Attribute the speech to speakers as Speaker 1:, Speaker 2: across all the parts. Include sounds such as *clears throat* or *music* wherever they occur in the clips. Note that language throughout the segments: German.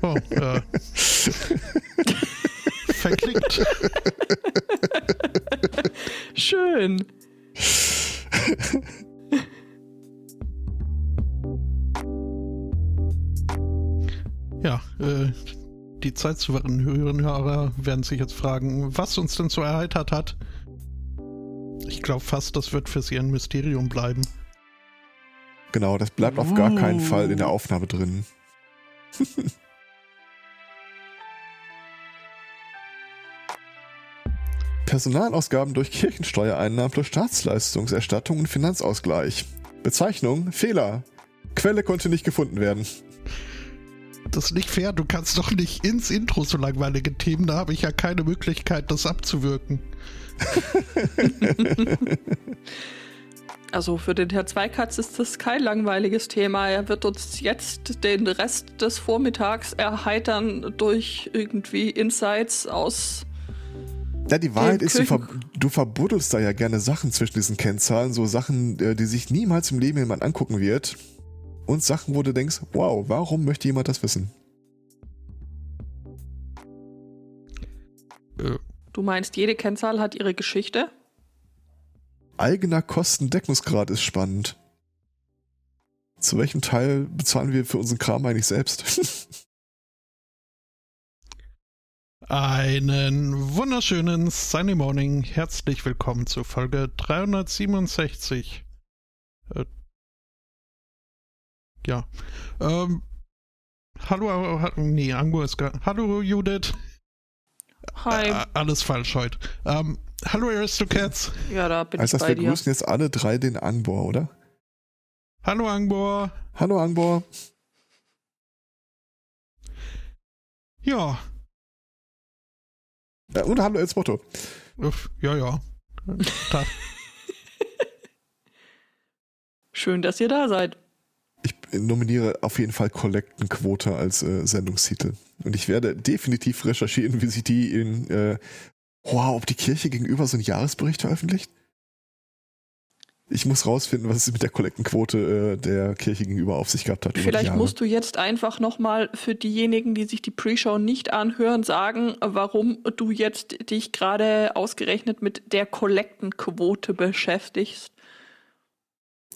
Speaker 1: *laughs* Oh, äh. Verklickt. *laughs*
Speaker 2: Schön. *laughs*
Speaker 1: Ja, äh, die zeitsouveränen Hörer werden sich jetzt fragen, was uns denn so erheitert hat. Ich glaube fast, das wird für sie ein Mysterium bleiben.
Speaker 3: Genau, das bleibt auf gar keinen Fall in der Aufnahme drin. *laughs* Personalausgaben durch Kirchensteuereinnahmen durch Staatsleistungserstattung und Finanzausgleich. Bezeichnung Fehler. Quelle konnte nicht gefunden werden.
Speaker 1: Das ist nicht fair, du kannst doch nicht ins Intro so langweilige Themen, da habe ich ja keine Möglichkeit, das abzuwirken. *laughs* *laughs*
Speaker 2: Also für den Herr Zweikatz ist das kein langweiliges Thema. Er wird uns jetzt den Rest des Vormittags erheitern durch irgendwie Insights aus.
Speaker 3: Ja, die Wahrheit ist, du, ver du verbuddelst da ja gerne Sachen zwischen diesen Kennzahlen, so Sachen, äh, die sich niemals im Leben jemand angucken wird. Und Sachen, wo du denkst, wow, warum möchte jemand das wissen?
Speaker 1: Äh,
Speaker 2: Du meinst, jede Kennzahl hat ihre Geschichte?
Speaker 3: Eigener Kostendeckungsgrad ist spannend. Zu welchem Teil bezahlen wir für unseren Kram eigentlich selbst? *laughs*
Speaker 1: Einen wunderschönen Sunny Morning. Herzlich willkommen zu Folge 367. Äh, ja. Ähm, hallo, äh, ha- nee, Ango ist gar. Hallo, Judith.
Speaker 2: Hi.
Speaker 1: Äh, alles falsch heute. Ähm, hallo, Aristocats.
Speaker 2: ja, da bin
Speaker 3: heißt
Speaker 2: ich
Speaker 3: das,
Speaker 2: bei
Speaker 3: wir
Speaker 2: dir.
Speaker 3: grüßen jetzt alle drei den Angbor, oder?
Speaker 1: Hallo, Angbor.
Speaker 3: Hallo Angbor.
Speaker 1: Ja.
Speaker 3: Äh, und hallo Elsmotto.
Speaker 1: Uff, ja, ja. *laughs*
Speaker 2: Schön, dass ihr da seid.
Speaker 3: Ich nominiere auf jeden Fall Kollektenquote als äh, Sendungstitel. Und ich werde definitiv recherchieren, wie sich die in, äh, wow, ob die Kirche gegenüber so einen Jahresbericht veröffentlicht. Ich muss rausfinden, was es mit der Kollektenquote äh, der Kirche gegenüber auf sich gehabt hat.
Speaker 2: Vielleicht musst du jetzt einfach nochmal für diejenigen, die sich die Pre-Show nicht anhören, sagen, warum du jetzt dich gerade ausgerechnet mit der Kollektenquote beschäftigst.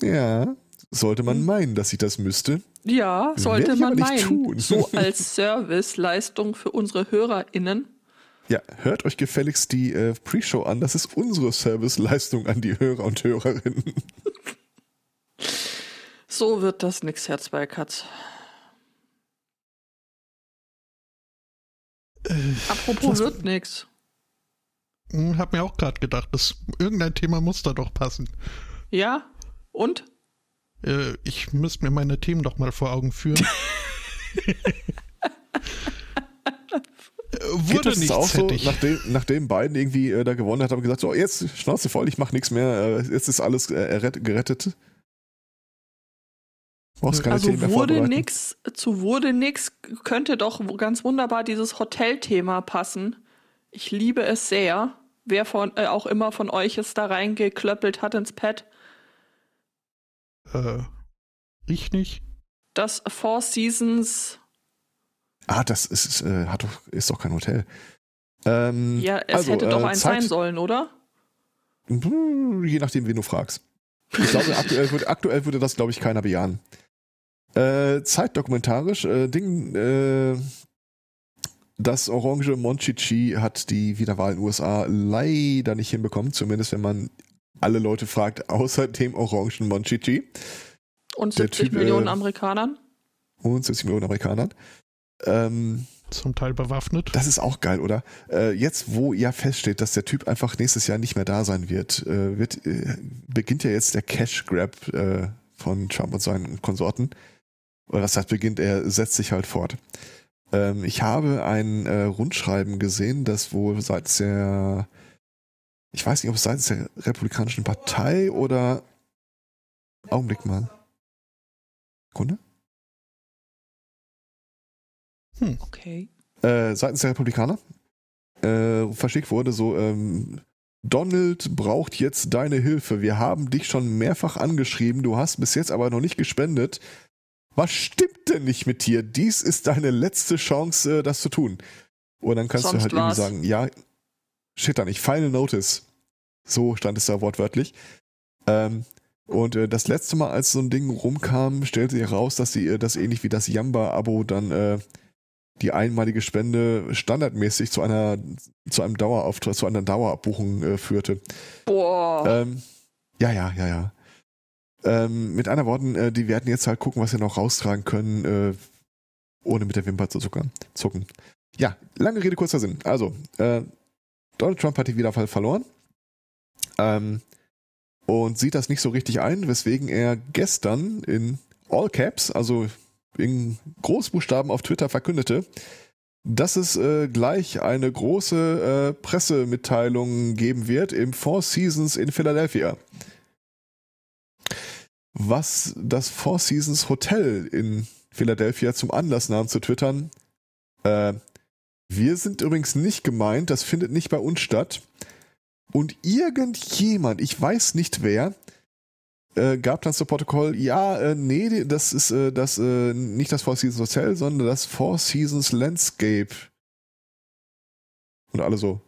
Speaker 3: Ja, sollte man
Speaker 2: Hm.
Speaker 3: meinen, dass ich das müsste.
Speaker 2: Ja, sollte man meinen.
Speaker 3: tun.
Speaker 2: So *laughs* als Serviceleistung für unsere HörerInnen.
Speaker 3: Ja, hört euch gefälligst die äh, Pre-Show an. Das ist unsere Serviceleistung an die Hörer und Hörerinnen.
Speaker 2: So wird das nix, Herr Zweikatz.
Speaker 1: äh,
Speaker 2: Apropos
Speaker 1: Das-
Speaker 2: wird nix.
Speaker 1: hm, hab mir auch gerade gedacht, dass irgendein Thema muss da doch passen.
Speaker 2: Ja? Und?
Speaker 1: Äh, ich müsste mir meine Themen doch mal vor Augen führen. *laughs* Wurde nichts,
Speaker 3: auch so, nachdem, nachdem Biden irgendwie äh, da gewonnen hat, haben wir gesagt, so jetzt Schnauze voll, ich mach nichts mehr, äh, jetzt ist alles äh, gerettet. Brauchst keine
Speaker 2: Also
Speaker 3: Themen mehr
Speaker 2: wurde nix, zu wurde nix könnte doch ganz wunderbar dieses Hotelthema passen. Ich liebe es sehr. Wer von äh, auch immer von euch es da reingeklöppelt hat ins Pad.
Speaker 1: Äh, ich nicht.
Speaker 2: Das Four Seasons,
Speaker 3: Ah, das ist, äh, hat doch, ist doch kein Hotel. Ähm,
Speaker 2: ja, es
Speaker 3: also,
Speaker 2: hätte doch
Speaker 3: äh,
Speaker 2: eins sein sollen, oder?
Speaker 3: Je nachdem, wen du fragst. Ich glaube, *laughs* aktuell, würde, aktuell würde das, glaube ich, keiner bejahen. Äh, zeitdokumentarisch, äh, Ding, äh, das orange Monchichi hat die Wiederwahl in den USA leider nicht hinbekommen, zumindest wenn man alle Leute fragt, außer dem orangen Monchichi
Speaker 2: Und
Speaker 3: Der
Speaker 2: 70
Speaker 3: Typ,
Speaker 2: Millionen
Speaker 3: äh,
Speaker 2: Amerikanern.
Speaker 3: und 70 Millionen Amerikanern. Ähm,
Speaker 1: Zum Teil bewaffnet.
Speaker 3: Das ist auch geil, oder? Äh, jetzt, wo ja feststeht, dass der Typ einfach nächstes Jahr nicht mehr da sein wird, äh, wird äh, beginnt ja jetzt der Cash Grab äh, von Trump und seinen Konsorten. Oder was heißt beginnt, er setzt sich halt fort. Ähm, ich habe ein äh, Rundschreiben gesehen, das wohl seitens der, ich weiß nicht, ob es seitens der Republikanischen Partei oder Augenblick mal. Kunde?
Speaker 2: Okay.
Speaker 3: äh, seitens der Republikaner äh, verschickt wurde, so ähm, Donald braucht jetzt deine Hilfe. Wir haben dich schon mehrfach angeschrieben, du hast bis jetzt aber noch nicht gespendet. Was stimmt denn nicht mit dir? Dies ist deine letzte Chance, äh, das zu tun. Und dann kannst Sonst du halt irgendwie sagen, ja, shit da nicht, Final Notice. So stand es da wortwörtlich. Ähm, und äh, das letzte Mal, als so ein Ding rumkam, stellte sich heraus, dass sie äh, das ähnlich wie das Yamba-Abo dann äh, die einmalige Spende standardmäßig zu einer zu einem Dauerauftrag, zu einer Dauerabbuchung äh, führte.
Speaker 2: Boah.
Speaker 3: Ähm, ja, ja, ja, ja. Ähm, mit anderen Worten, äh, die werden jetzt halt gucken, was sie noch raustragen können, äh, ohne mit der Wimper zu zuckern, zucken. Ja, lange Rede, kurzer Sinn. Also, äh, Donald Trump hat die Wiederfall verloren. Ähm, und sieht das nicht so richtig ein, weswegen er gestern in All Caps, also in Großbuchstaben auf Twitter verkündete, dass es äh, gleich eine große äh, Pressemitteilung geben wird im Four Seasons in Philadelphia. Was das Four Seasons Hotel in Philadelphia zum Anlass nahm zu twittern, äh, wir sind übrigens nicht gemeint, das findet nicht bei uns statt. Und irgendjemand, ich weiß nicht wer, äh, gab dann zu Protokoll, ja, äh, nee, das ist äh, das äh, nicht das Four Seasons Hotel, sondern das Four Seasons Landscape. Und alle so,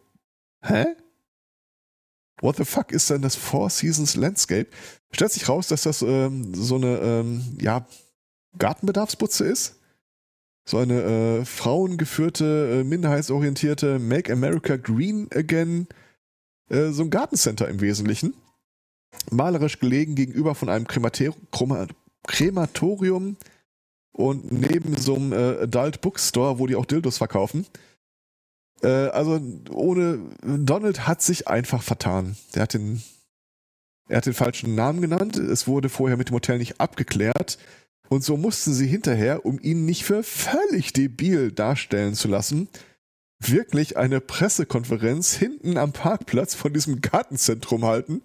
Speaker 3: hä? What the fuck ist denn das Four Seasons Landscape? Stellt sich raus, dass das ähm, so eine, ähm, ja, Gartenbedarfsputze ist. So eine äh, frauengeführte, äh, minderheitsorientierte Make America Green Again, äh, so ein Gartencenter im Wesentlichen malerisch gelegen gegenüber von einem Krematorium und neben so einem äh, Adult Bookstore, wo die auch Dildos verkaufen. Äh, also ohne Donald hat sich einfach vertan. Der hat den er hat den falschen Namen genannt. Es wurde vorher mit dem Hotel nicht abgeklärt. Und so mussten sie hinterher, um ihn nicht für völlig debil darstellen zu lassen, wirklich eine Pressekonferenz hinten am Parkplatz von diesem Gartenzentrum halten,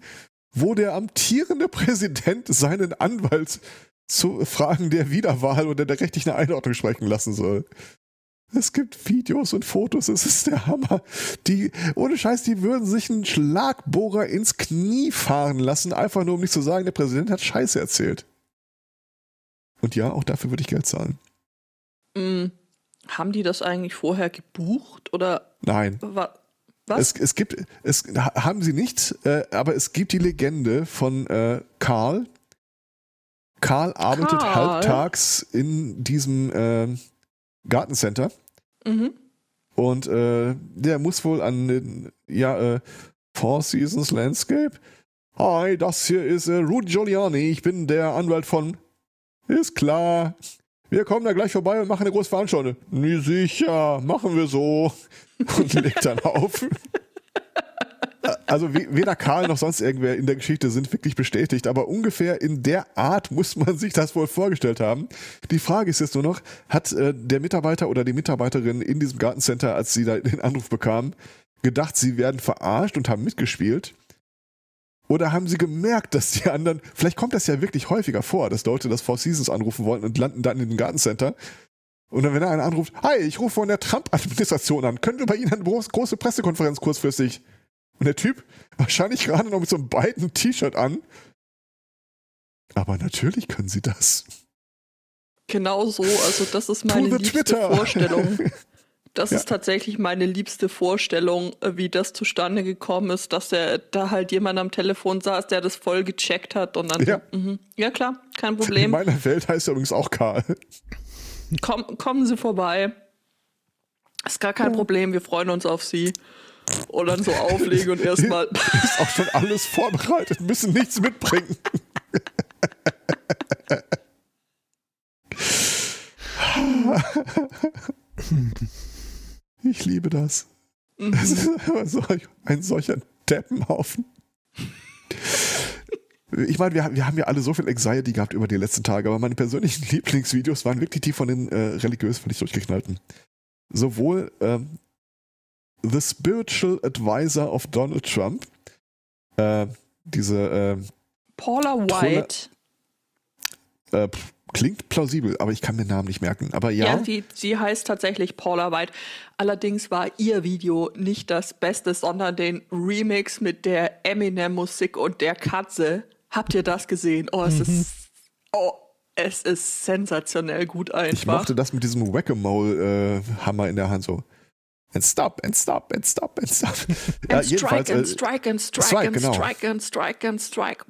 Speaker 3: wo der amtierende Präsident seinen Anwalt zu Fragen der Wiederwahl oder der rechtlichen Einordnung sprechen lassen soll. Es gibt Videos und Fotos, es ist der Hammer. Die, ohne Scheiß, die würden sich einen Schlagbohrer ins Knie fahren lassen, einfach nur um nicht zu sagen, der Präsident hat Scheiße erzählt. Und ja, auch dafür würde ich Geld zahlen.
Speaker 2: Mm, haben die das eigentlich vorher gebucht oder?
Speaker 3: Nein.
Speaker 2: War,
Speaker 3: was? Es, es gibt, es haben sie nicht, äh, aber es gibt die Legende von äh, Karl. Karl arbeitet Karl. halbtags in diesem äh, Gartencenter. Mhm. Und äh, der muss wohl an den, ja, äh, Four Seasons Landscape. Hi, das hier ist äh, Rudy Giuliani. Ich bin der Anwalt von. Ist klar. Wir kommen da gleich vorbei und machen eine große Veranstaltung. Nie sicher, machen wir so. *laughs* Und legt dann auf. Also weder Karl noch sonst irgendwer in der Geschichte sind wirklich bestätigt, aber ungefähr in der Art muss man sich das wohl vorgestellt haben. Die Frage ist jetzt nur noch, hat äh, der Mitarbeiter oder die Mitarbeiterin in diesem Gartencenter, als sie da den Anruf bekamen, gedacht, sie werden verarscht und haben mitgespielt? Oder haben sie gemerkt, dass die anderen, vielleicht kommt das ja wirklich häufiger vor, dass Leute das Four Seasons anrufen wollen und landen dann in dem Gartencenter. Und dann, wenn einer anruft, hi, ich rufe von der Trump-Administration an, können wir bei Ihnen eine große Pressekonferenz kurzfristig? Und der Typ, wahrscheinlich gerade noch mit so einem beiden T-Shirt an. Aber natürlich können sie das.
Speaker 2: Genau so, also das ist meine liebste Twitter. Vorstellung. *laughs* Das ja. ist tatsächlich meine liebste Vorstellung, äh, wie das zustande gekommen ist, dass er da halt jemand am Telefon saß, der das voll gecheckt hat und dann.
Speaker 3: Ja,
Speaker 2: mhm. ja klar, kein Problem. In
Speaker 3: meiner Welt heißt er übrigens auch Karl.
Speaker 2: Komm, kommen Sie vorbei. Ist gar kein ja. Problem, wir freuen uns auf Sie. Und dann so auflegen und erstmal. *laughs*
Speaker 3: Ist auch schon alles vorbereitet, müssen nichts mitbringen. *laughs* Ich liebe das. Mhm. Es ist ein solcher Deppenhaufen. Ich meine, wir, wir, haben ja alle so viel Anxiety gehabt über die letzten Tage, aber meine persönlichen *laughs* Lieblingsvideos waren wirklich die von den äh, religiös völlig durchgeknallten. Sowohl ähm, The Spiritual Advisor of Donald Trump, äh, diese äh,
Speaker 2: Paula White.
Speaker 3: Äh, Klingt plausibel, aber ich kann mir den Namen nicht merken. Aber ja. Ja,
Speaker 2: die, sie heißt tatsächlich Paula White. Allerdings war ihr Video nicht das Beste, sondern den Remix mit der Eminem-Musik und der Katze. Habt ihr das gesehen? Oh, es mhm. ist. Oh, Es ist sensationell gut einfach.
Speaker 3: Ich mochte das mit diesem Whack-a-Mole-Hammer äh, in der Hand so. And stop, and stop, and stop, and stop.
Speaker 2: ja, and strike, and äh, strike, and strike, strike and genau. strike, and strike, and strike.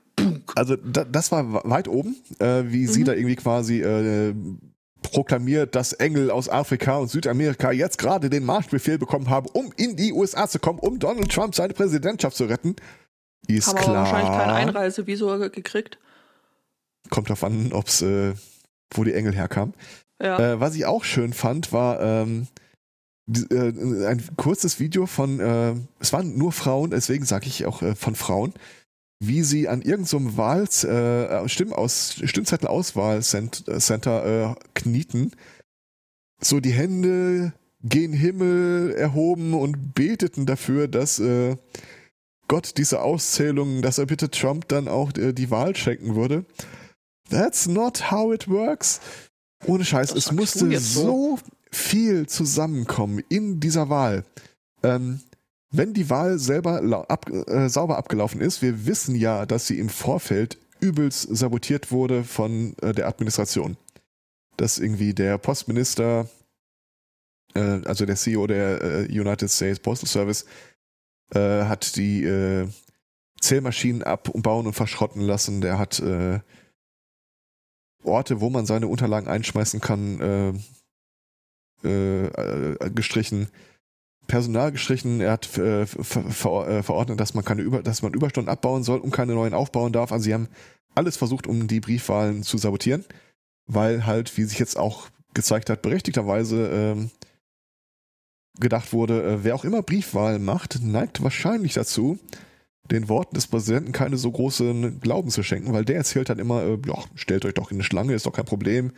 Speaker 3: Also da, das war weit oben, äh, wie mhm. sie da irgendwie quasi äh, proklamiert, dass Engel aus Afrika und Südamerika jetzt gerade den Marschbefehl bekommen haben, um in die USA zu kommen, um Donald Trump seine Präsidentschaft zu retten. Ist haben klar.
Speaker 2: Aber wahrscheinlich kein Einreisevisum gekriegt.
Speaker 3: Kommt drauf an, ob's, äh, wo die Engel herkamen. Ja. Äh, was ich auch schön fand, war ähm, die, äh, ein kurzes Video von, äh, es waren nur Frauen, deswegen sage ich auch äh, von Frauen, wie sie an irgendeinem so Wahl, äh, Stimmaus, Stimmzettelauswahlcenter äh, knieten, so die Hände gen Himmel erhoben und beteten dafür, dass äh, Gott diese Auszählungen, dass er bitte Trump dann auch äh, die Wahl schenken würde. That's not how it works. Ohne Scheiß, das es musste so viel zusammenkommen in dieser Wahl. Ähm, wenn die Wahl selber ab, äh, sauber abgelaufen ist, wir wissen ja, dass sie im Vorfeld übelst sabotiert wurde von äh, der Administration. Dass irgendwie der Postminister, äh, also der CEO der äh, United States Postal Service, äh, hat die äh, Zählmaschinen abbauen und verschrotten lassen. Der hat Orte, wo man seine Unterlagen einschmeißen kann, gestrichen Personal gestrichen, er hat äh, ver ver äh, verordnet, dass man keine Über dass man Überstunden abbauen soll und keine neuen aufbauen darf. Also sie haben alles versucht, um die Briefwahlen zu sabotieren, weil halt, wie sich jetzt auch gezeigt hat, berechtigterweise ähm, gedacht wurde, äh, wer auch immer Briefwahlen macht, neigt wahrscheinlich dazu, den Worten des Präsidenten keine so großen Glauben zu schenken, weil der erzählt dann immer, äh, ja, stellt euch doch in eine Schlange, ist doch kein Problem.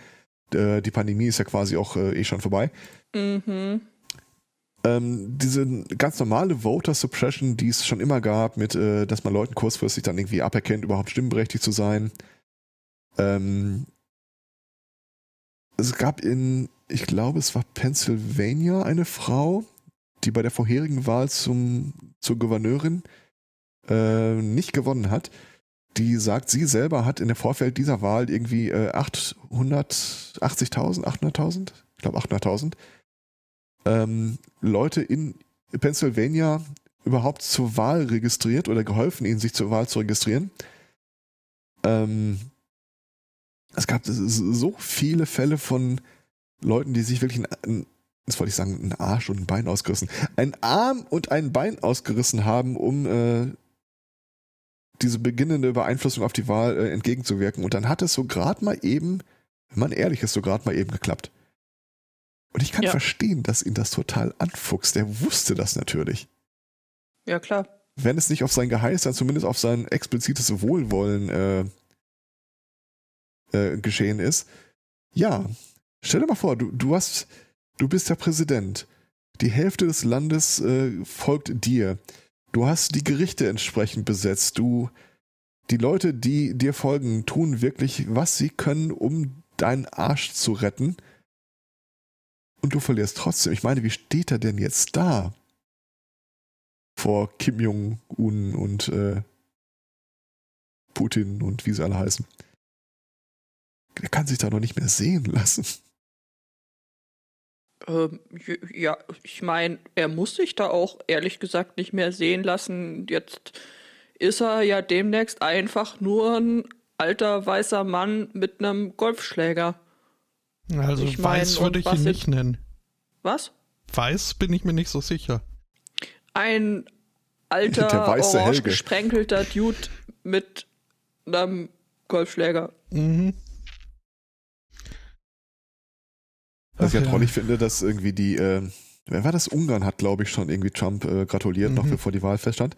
Speaker 3: Äh, die Pandemie ist ja quasi auch äh, eh schon vorbei. Mhm ähm, diese ganz normale Voter Suppression, die es schon immer gab, mit, äh, dass man Leuten kurzfristig dann irgendwie aberkennt, überhaupt stimmberechtigt zu sein. Ähm, es gab in, ich glaube, es war Pennsylvania eine Frau, die bei der vorherigen Wahl zum, zur Gouverneurin äh, nicht gewonnen hat. Die sagt, sie selber hat in der Vorfeld dieser Wahl irgendwie äh, 880.000, 800.000, ich glaube 800.000 ähm, Leute in Pennsylvania überhaupt zur Wahl registriert oder geholfen, ihnen sich zur Wahl zu registrieren. Ähm, es gab so viele Fälle von Leuten, die sich wirklich ein, das wollte ich sagen, einen Arsch und ein Bein ausgerissen, ein Arm und ein Bein ausgerissen haben, um äh, diese beginnende Beeinflussung auf die Wahl äh, entgegenzuwirken. Und dann hat es so gerade mal eben, wenn man ehrlich ist, so gerade mal eben geklappt. Und ich kann ja. verstehen, dass ihn das total anfuchst. Der wusste das natürlich.
Speaker 2: Ja, klar.
Speaker 3: Wenn es nicht auf sein Geheiß, dann zumindest auf sein explizites Wohlwollen äh, äh, geschehen ist. Ja, stell dir mal vor, du, du hast, du bist der Präsident. Die Hälfte des Landes äh, folgt dir. Du hast die Gerichte entsprechend besetzt. Du, die Leute, die dir folgen, tun wirklich, was sie können, um deinen Arsch zu retten und du verlierst trotzdem. Ich meine, wie steht er denn jetzt da? Vor Kim Jong-un und äh, Putin und wie sie alle heißen. Er kann sich da noch nicht mehr sehen lassen.
Speaker 2: Ähm, ja, ich meine, er muss sich da auch ehrlich gesagt nicht mehr sehen lassen. Jetzt ist er ja demnächst einfach nur ein alter weißer Mann mit einem Golfschläger.
Speaker 1: Also ich weiß würde ich ihn nicht nennen.
Speaker 2: Was?
Speaker 1: Weiß bin ich mir nicht so sicher.
Speaker 2: Ein alter, orange Helge. gesprenkelter Dude mit einem Golfschläger. Mhm.
Speaker 3: Was ich ja traurig finde, dass irgendwie die, äh, wer war das? Ungarn hat, glaube ich, schon irgendwie Trump äh, gratuliert, mhm. noch bevor die Wahl feststand.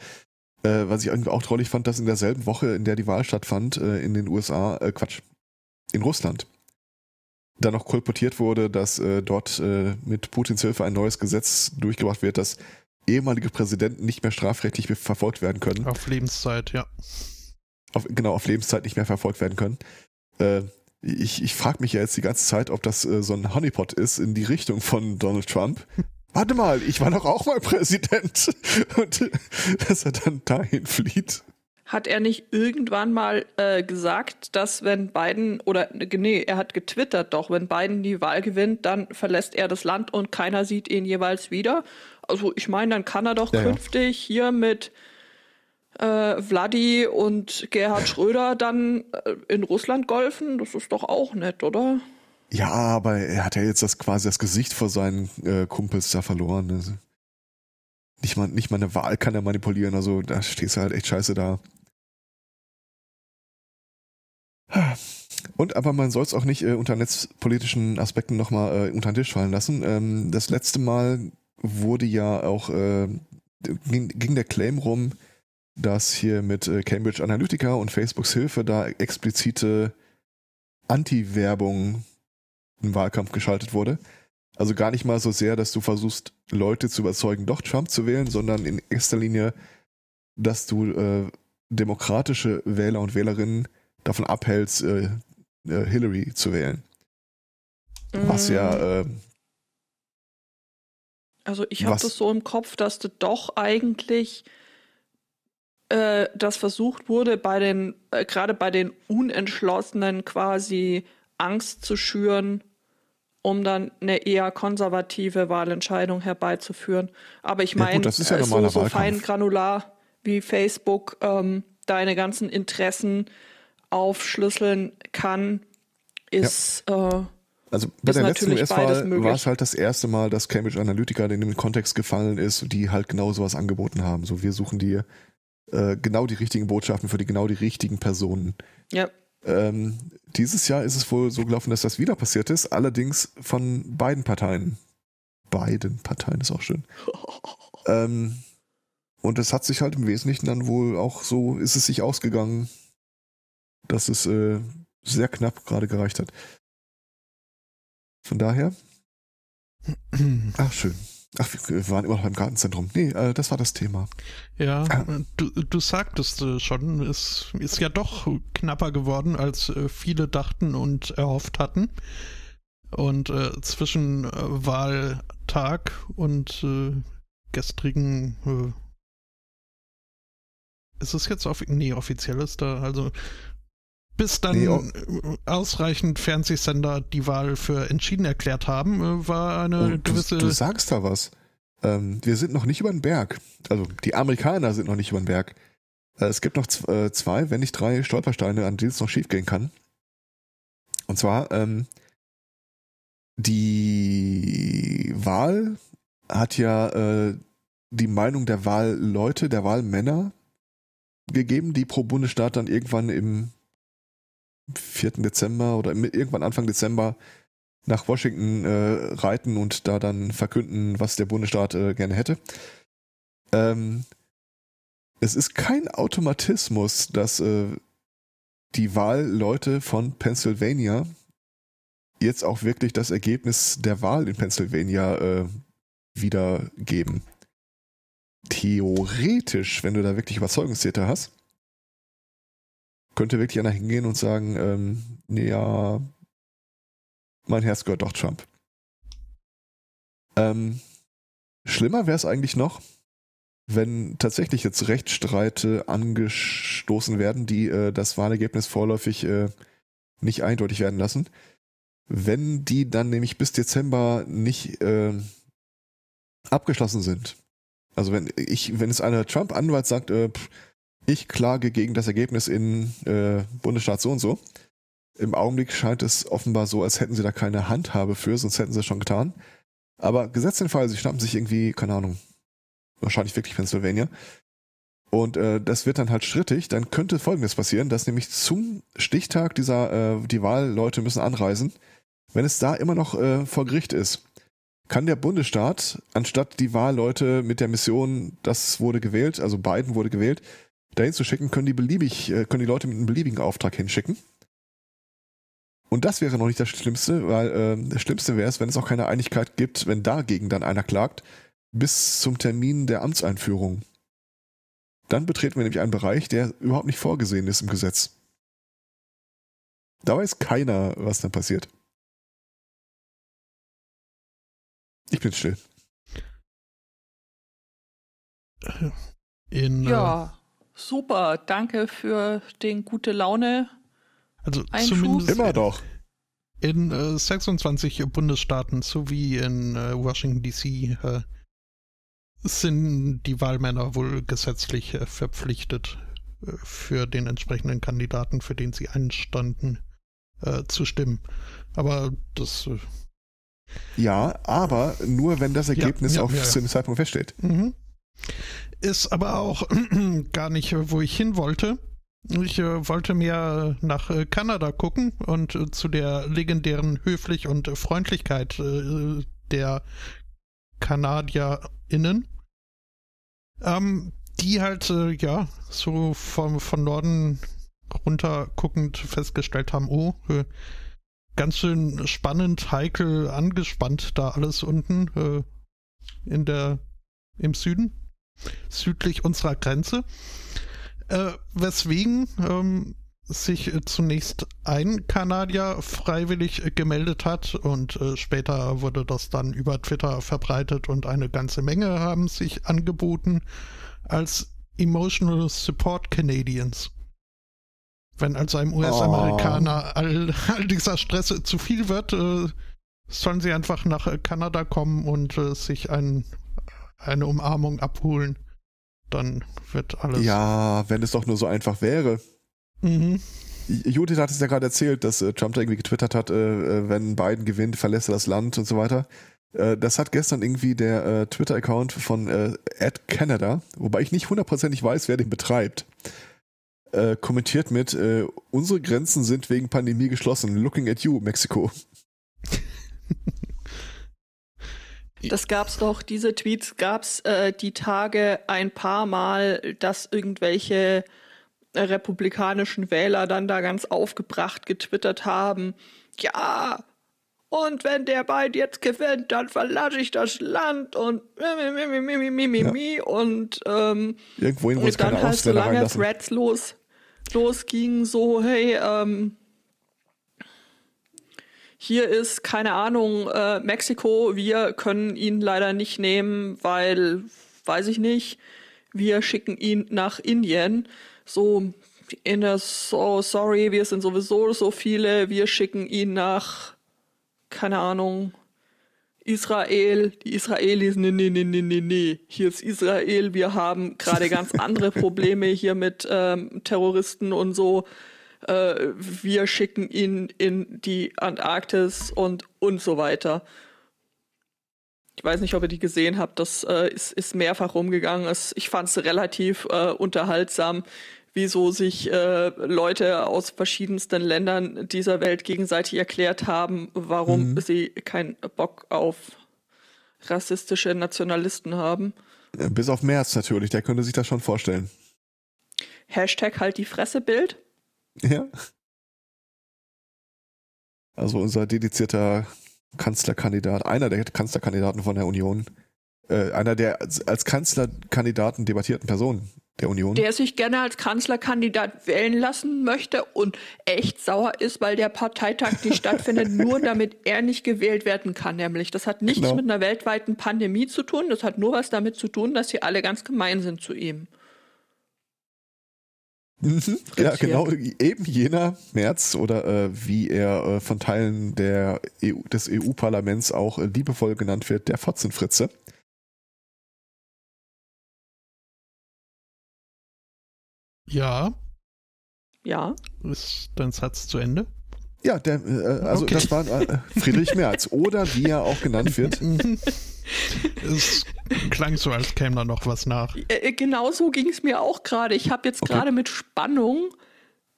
Speaker 3: Äh, was ich irgendwie auch traurig fand, dass in derselben Woche, in der die Wahl stattfand, äh, in den USA, äh, Quatsch, in Russland, dann noch kolportiert wurde, dass äh, dort äh, mit Putins Hilfe ein neues Gesetz durchgebracht wird, dass ehemalige Präsidenten nicht mehr strafrechtlich verfolgt werden können.
Speaker 1: Auf Lebenszeit, ja.
Speaker 3: Auf, genau, auf Lebenszeit nicht mehr verfolgt werden können. Äh, ich ich frage mich ja jetzt die ganze Zeit, ob das äh, so ein Honeypot ist in die Richtung von Donald Trump. *laughs* Warte mal, ich war doch auch mal Präsident. *laughs* Und dass er dann dahin flieht.
Speaker 2: Hat er nicht irgendwann mal äh, gesagt, dass wenn Biden oder nee, er hat getwittert doch, wenn Biden die Wahl gewinnt, dann verlässt er das Land und keiner sieht ihn jeweils wieder. Also ich meine, dann kann er doch ja, künftig ja. hier mit äh, Vladi und Gerhard Schröder dann äh, in Russland golfen. Das ist doch auch nett, oder?
Speaker 3: Ja, aber er hat ja jetzt das quasi das Gesicht vor seinen äh, Kumpels da verloren. Also nicht mal, nicht mal eine Wahl kann er manipulieren, also da stehst du halt echt scheiße da. Und aber man soll es auch nicht äh, unter netzpolitischen Aspekten nochmal äh, unter den Tisch fallen lassen. Ähm, das letzte Mal wurde ja auch, äh, ging, ging der Claim rum, dass hier mit äh, Cambridge Analytica und Facebooks Hilfe da explizite Anti-Werbung im Wahlkampf geschaltet wurde. Also gar nicht mal so sehr, dass du versuchst, Leute zu überzeugen, doch Trump zu wählen, sondern in erster Linie, dass du äh, demokratische Wähler und Wählerinnen davon abhältst, äh, äh, Hillary zu wählen. Mm. Was ja.
Speaker 2: Äh, also ich habe das so im Kopf, dass du doch eigentlich äh, das versucht wurde, bei den, äh, gerade bei den Unentschlossenen quasi Angst zu schüren, um dann eine eher konservative Wahlentscheidung herbeizuführen. Aber ich meine, ja, ja äh, so, so fein granular wie Facebook ähm, deine ganzen Interessen aufschlüsseln kann, ist. Ja. Äh,
Speaker 3: also bei der letzten US-Wahl war es halt das erste Mal, dass Cambridge Analytica in den Kontext gefallen ist, die halt genau sowas angeboten haben. So, wir suchen dir äh, genau die richtigen Botschaften für die genau die richtigen Personen.
Speaker 2: Ja.
Speaker 3: Ähm, dieses Jahr ist es wohl so gelaufen, dass das wieder passiert ist, allerdings von beiden Parteien. Beiden Parteien ist auch schön. *laughs* ähm, und es hat sich halt im Wesentlichen dann wohl auch so, ist es sich ausgegangen, dass es äh, sehr knapp gerade gereicht hat. Von daher. *clears throat* Ach, schön. Ach, wir waren immer noch im Gartenzentrum. Nee, äh, das war das Thema.
Speaker 1: Ja, ah. du, du sagtest äh, schon, es ist ja doch knapper geworden, als äh, viele dachten und erhofft hatten. Und äh, zwischen äh, Wahltag und äh, gestrigen ist es jetzt off nee, offiziell ist da, also bis dann nee, oh. ausreichend Fernsehsender die Wahl für entschieden erklärt haben, äh, war eine oh, gewisse.
Speaker 3: Du, du, sagst da was. Ähm, wir sind noch nicht über den Berg. Also die Amerikaner sind noch nicht über den Berg. Äh, es gibt noch äh, zwei, wenn nicht drei Stolpersteine, an denen es noch schiefgehen kann. Und zwar, ähm, die Wahl hat ja äh, die Meinung der Wahlleute, der Wahlmänner gegeben, die pro Bundesstaat dann irgendwann im 4. Dezember oder irgendwann Anfang Dezember nach Washington äh, reiten und da dann verkünden, was der Bundesstaat äh, gerne hätte. Ähm, es ist kein Automatismus, dass äh, die Wahlleute von Pennsylvania jetzt auch wirklich das Ergebnis der Wahl in Pennsylvania äh, wiedergeben. Theoretisch, wenn du da wirklich Überzeugungstäter hast, könnte wirklich einer hingehen und sagen, ähm, ja, mein Herz gehört doch Trump. Ähm, schlimmer wäre es eigentlich noch, wenn tatsächlich jetzt Rechtsstreite angestoßen werden, die äh, das Wahlergebnis vorläufig äh, nicht eindeutig werden lassen. Wenn die dann nämlich bis Dezember nicht äh, abgeschlossen sind. Also wenn ich, wenn es einer Trump-Anwalt sagt, äh, pff, ich klage gegen das Ergebnis in äh, Bundesstaat so und so. Im Augenblick scheint es offenbar so, als hätten sie da keine Handhabe für, sonst hätten sie es schon getan. Aber gesetzt den Fall, sie schnappen sich irgendwie, keine Ahnung, wahrscheinlich wirklich Pennsylvania. Und äh, das wird dann halt strittig, dann könnte folgendes passieren, dass nämlich zum Stichtag dieser, äh, die Wahlleute müssen anreisen, wenn es da immer noch äh, vor Gericht ist, kann der Bundesstaat, anstatt die Wahlleute mit der Mission, das wurde gewählt, also Biden wurde gewählt, dahin zu schicken, können die beliebig, äh, können die Leute mit einem beliebigen Auftrag hinschicken. Und das wäre noch nicht das Schlimmste, weil äh, das Schlimmste wäre es, wenn es auch keine Einigkeit gibt, wenn dagegen dann einer klagt, bis zum Termin der Amtseinführung. Dann betreten wir nämlich einen Bereich, der überhaupt nicht vorgesehen ist im Gesetz. Da weiß keiner, was dann passiert. Ich bin still.
Speaker 1: In,
Speaker 2: ja. Super, danke für den gute Laune.
Speaker 1: Also Einschub. zumindest
Speaker 3: immer doch.
Speaker 1: In äh, 26 Bundesstaaten sowie in äh, Washington DC äh, sind die Wahlmänner wohl gesetzlich äh, verpflichtet, äh, für den entsprechenden Kandidaten, für den sie einstanden, äh, zu stimmen. Aber das.
Speaker 3: ja, aber nur wenn das Ergebnis ja, ja, auf ja, ja. Zeitpunkt feststeht.
Speaker 1: Mhm. Ist aber auch *clears throat* gar nicht, wo ich hin wollte. Ich äh, wollte mehr nach äh, Kanada gucken und äh, zu der legendären Höflich und Freundlichkeit äh, der KanadierInnen. Ähm, die halt, äh, ja, so vom, von Norden runter guckend festgestellt haben, oh, äh, ganz schön spannend, heikel, angespannt da alles unten in der, im Süden, südlich unserer Grenze. Äh, weswegen ähm, sich zunächst ein Kanadier freiwillig gemeldet hat und äh, später wurde das dann über Twitter verbreitet und eine ganze Menge haben sich angeboten als Emotional Support Canadians. Wenn also einem US-Amerikaner oh. all, all, dieser Stress zu viel wird, äh, sollen sie einfach nach Kanada kommen und äh, sich ein, eine Umarmung abholen dann wird alles.
Speaker 3: Ja, wenn es doch nur so einfach wäre. Mhm. Judith hat es ja gerade erzählt, dass äh, Trump da irgendwie getwittert hat, äh, äh, wenn Biden gewinnt, verlässt er das Land und so weiter. Äh, das hat gestern irgendwie der äh, Twitter-Account von äh, Canada, wobei ich nicht hundertprozentig weiß, wer den betreibt, kommentiert mit, unsere Grenzen sind wegen Pandemie geschlossen. Looking at you, Mexiko.
Speaker 2: Das gab's doch, diese Tweets gab's äh, die Tage ein paar Mal, dass irgendwelche äh, republikanischen Wähler dann da ganz aufgebracht getwittert haben. Ja, und wenn der Biden jetzt gewinnt, dann verlasse ich das Land und mi, mi, mi, mi, mi, ja. und ähm,
Speaker 3: irgendwohin, wo es
Speaker 2: dann halt so lange Threads los losging, so hey, ähm, hier ist, keine Ahnung, äh, Mexiko, wir können ihn leider nicht nehmen, weil, weiß ich nicht, wir schicken ihn nach Indien. So, in der, so, sorry, wir sind sowieso so viele, wir schicken ihn nach, keine Ahnung, Israel, die Israelis, nee, nee, nee, nee, nee, nee, hier ist Israel, wir haben gerade ganz andere *laughs* Probleme hier mit ähm, Terroristen und so äh, wir schicken ihn in die Antarktis und, und so weiter. Ich weiß nicht, ob ihr die gesehen habt, das äh, ist, ist mehrfach rumgegangen. Es, ich fand es relativ äh, unterhaltsam, wieso sich äh, Leute aus verschiedensten Ländern dieser Welt gegenseitig erklärt haben, warum mhm. sie keinen Bock auf rassistische Nationalisten haben.
Speaker 3: Bis auf März natürlich, der könnte sich das schon vorstellen.
Speaker 2: Hashtag halt die Fresse Bild.
Speaker 3: Ja. Also unser dedizierter Kanzlerkandidat, einer der Kanzlerkandidaten von der Union, äh, einer der als Kanzlerkandidaten debattierten Personen der Union.
Speaker 2: Der sich gerne als Kanzlerkandidat wählen lassen möchte und echt sauer ist, weil der Parteitag nicht *laughs* stattfindet, nur damit er nicht gewählt werden kann. Nämlich, das hat nichts genau. mit einer weltweiten Pandemie zu tun, das hat nur was damit zu tun, dass sie alle ganz gemein sind zu ihm.
Speaker 3: Mhm, ja, genau, eben jener März oder äh, wie er äh, von Teilen der EU, des EU-Parlaments auch äh, liebevoll genannt wird, der Fotzenfritze.
Speaker 1: Ja.
Speaker 2: Ja.
Speaker 1: Ist dein Satz zu Ende?
Speaker 3: Ja, der, äh, also okay. das war äh, Friedrich Merz oder wie er auch genannt wird. *laughs*
Speaker 1: es klang so, als käme da noch was nach.
Speaker 2: Äh, genau so ging es mir auch gerade. Ich habe jetzt okay. gerade mit Spannung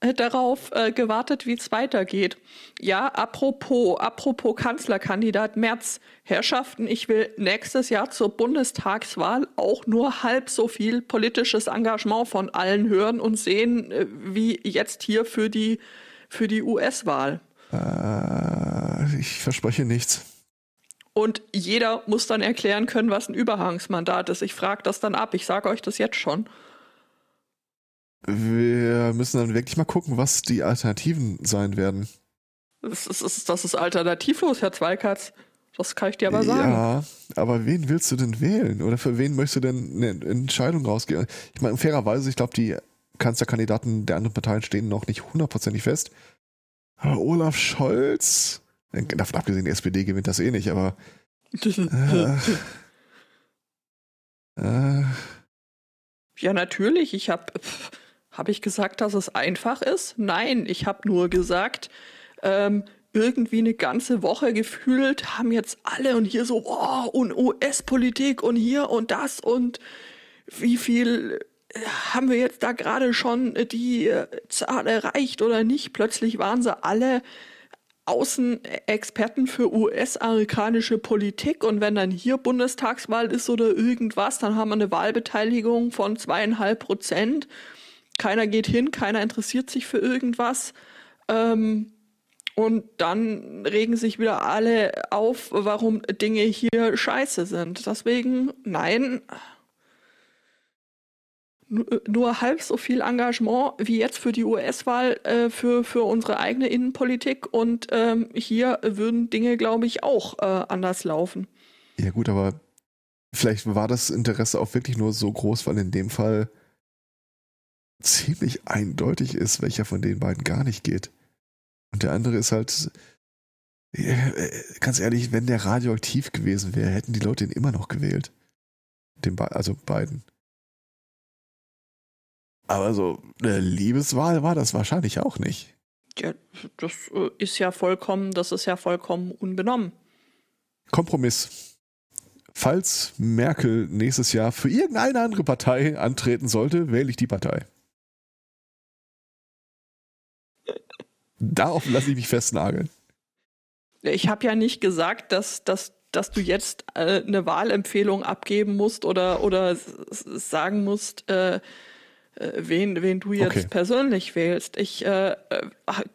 Speaker 2: äh, darauf äh, gewartet, wie es weitergeht. Ja, apropos, apropos Kanzlerkandidat Merz, Herrschaften, ich will nächstes Jahr zur Bundestagswahl auch nur halb so viel politisches Engagement von allen hören und sehen, äh, wie jetzt hier für die für die US-Wahl.
Speaker 3: Äh, ich verspreche nichts.
Speaker 2: Und jeder muss dann erklären können, was ein Überhangsmandat ist. Ich frage das dann ab. Ich sage euch das jetzt schon.
Speaker 3: Wir müssen dann wirklich mal gucken, was die Alternativen sein werden.
Speaker 2: Das ist, das ist alternativlos, Herr Zweikatz. Das kann ich dir aber sagen.
Speaker 3: Ja, aber wen willst du denn wählen? Oder für wen möchtest du denn eine Entscheidung rausgehen? Ich meine, fairerweise, ich glaube, die Kanzlerkandidaten der anderen Parteien stehen noch nicht hundertprozentig fest. Aber Olaf Scholz, äh, davon abgesehen, die SPD gewinnt das eh nicht, aber. *laughs* Äh,
Speaker 2: äh, ja, natürlich. Ich habe. Habe ich gesagt, dass es einfach ist? Nein, ich habe nur gesagt, ähm, irgendwie eine ganze Woche gefühlt haben jetzt alle und hier so, oh, und US-Politik und hier und das und wie viel haben wir jetzt da gerade schon die äh, Zahl erreicht oder nicht? Plötzlich waren sie alle Außenexperten für US-amerikanische Politik und wenn dann hier Bundestagswahl ist oder irgendwas, dann haben wir eine Wahlbeteiligung von zweieinhalb Prozent. Keiner geht hin, keiner interessiert sich für irgendwas. Ähm, und dann regen sich wieder alle auf, warum Dinge hier scheiße sind. Deswegen, nein, nur halb so viel Engagement wie jetzt für die US-Wahl äh, für, für unsere eigene Innenpolitik und ähm, hier würden Dinge, glaube ich, auch äh, anders laufen.
Speaker 3: Ja gut, aber vielleicht war das Interesse auch wirklich nur so groß, weil in dem Fall ziemlich eindeutig ist, welcher von den beiden gar nicht geht. Und der andere ist halt, äh, ganz ehrlich, wenn der radioaktiv gewesen wäre, hätten die Leute ihn immer noch gewählt. Den Be also beiden. Aber so eine Liebeswahl war das wahrscheinlich auch nicht.
Speaker 2: Ja, das äh, ist ja vollkommen, das ist ja vollkommen unbenommen.
Speaker 3: Kompromiss. Falls Merkel nächstes Jahr für irgendeine andere Partei antreten sollte, wähle ich die Partei. Darauf lasse ich mich festnageln.
Speaker 2: Ich habe ja nicht gesagt, dass, dass, dass du jetzt äh, eine Wahlempfehlung abgeben musst oder, oder sagen musst, äh, äh, wen, wen du jetzt okay. persönlich wählst. Ich äh, äh,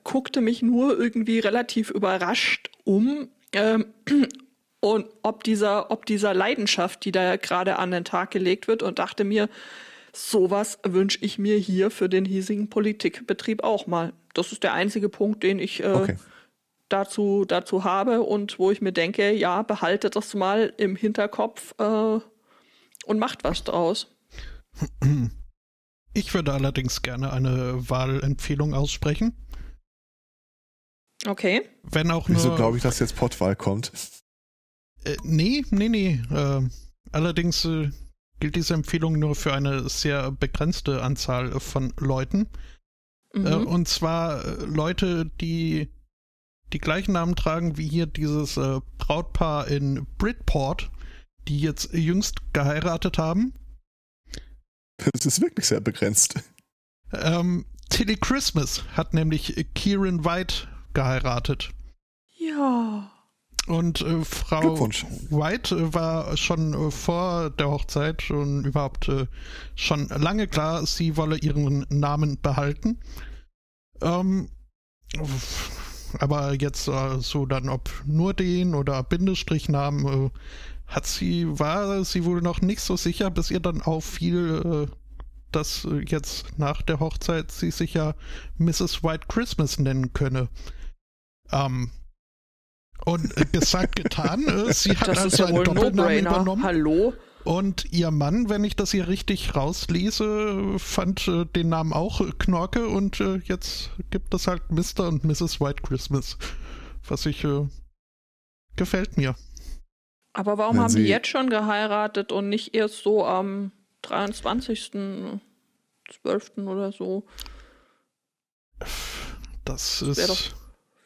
Speaker 2: guckte mich nur irgendwie relativ überrascht um ähm, und ob dieser, ob dieser Leidenschaft, die da gerade an den Tag gelegt wird und dachte mir, sowas wünsche ich mir hier für den hiesigen Politikbetrieb auch mal. Das ist der einzige Punkt, den ich äh, okay. dazu, dazu habe und wo ich mir denke, ja, behaltet das mal im Hinterkopf äh, und macht was draus. *clears throat*
Speaker 1: Ich würde allerdings gerne eine Wahlempfehlung aussprechen.
Speaker 2: Okay.
Speaker 1: Wenn auch nur.
Speaker 3: Wieso glaube ich, dass jetzt Pottwahl kommt?
Speaker 1: Äh, nee, nee, nee. Äh, allerdings äh, gilt diese Empfehlung nur für eine sehr begrenzte Anzahl von Leuten. Mhm. Äh, und zwar äh, Leute, die die gleichen Namen tragen wie hier dieses äh, Brautpaar in Bridport, die jetzt jüngst geheiratet haben.
Speaker 3: Das ist wirklich sehr begrenzt.
Speaker 1: Ähm, Tilly Christmas hat nämlich Kieran White geheiratet.
Speaker 2: Ja.
Speaker 1: Und äh, Frau White äh, war schon äh, vor der Hochzeit und überhaupt äh, schon lange klar, sie wolle ihren Namen behalten. Ähm, aber jetzt äh, so dann, ob nur den oder Bindestrichnamen, äh, hat sie, war sie wohl noch nicht so sicher, bis ihr dann auffiel, äh, dass äh, jetzt nach der Hochzeit sie sich ja Mrs. White Christmas nennen könne. Ähm, und gesagt, *laughs* getan, äh, sie hat das also einen Doppelnamen no übernommen.
Speaker 2: Hallo?
Speaker 1: Und ihr Mann, wenn ich das hier richtig rauslese, fand äh, den Namen auch Knorke und äh, jetzt gibt es halt Mr. und Mrs. White Christmas. Was ich äh, gefällt mir.
Speaker 2: Aber warum haben die jetzt schon geheiratet und nicht erst so am 23.12. oder so?
Speaker 1: Das, das ist doch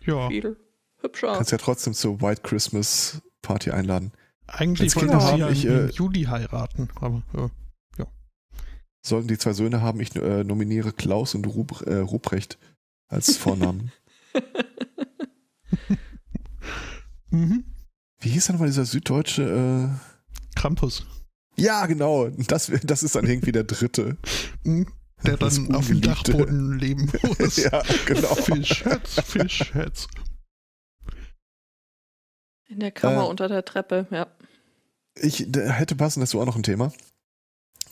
Speaker 1: ja.
Speaker 2: viel hübscher.
Speaker 3: Kannst ja trotzdem zur White Christmas Party einladen.
Speaker 1: Eigentlich wollten sie ja ich, im äh, Juli heiraten, aber äh, ja.
Speaker 3: Sollten die zwei Söhne haben, ich äh, nominiere Klaus und Rub, äh, Ruprecht als Vornamen. *laughs* *laughs* mhm. Wie hieß dann mal dieser süddeutsche äh
Speaker 1: Krampus.
Speaker 3: Ja, genau. Das, das ist dann irgendwie der dritte.
Speaker 1: Mhm. Der dann auf dem Dachboden leben *laughs* muss.
Speaker 3: ja, genau.
Speaker 1: Fischherz, Fischherz.
Speaker 2: In der Kammer äh, unter der Treppe, ja.
Speaker 3: Ich hätte passen dazu auch noch ein Thema.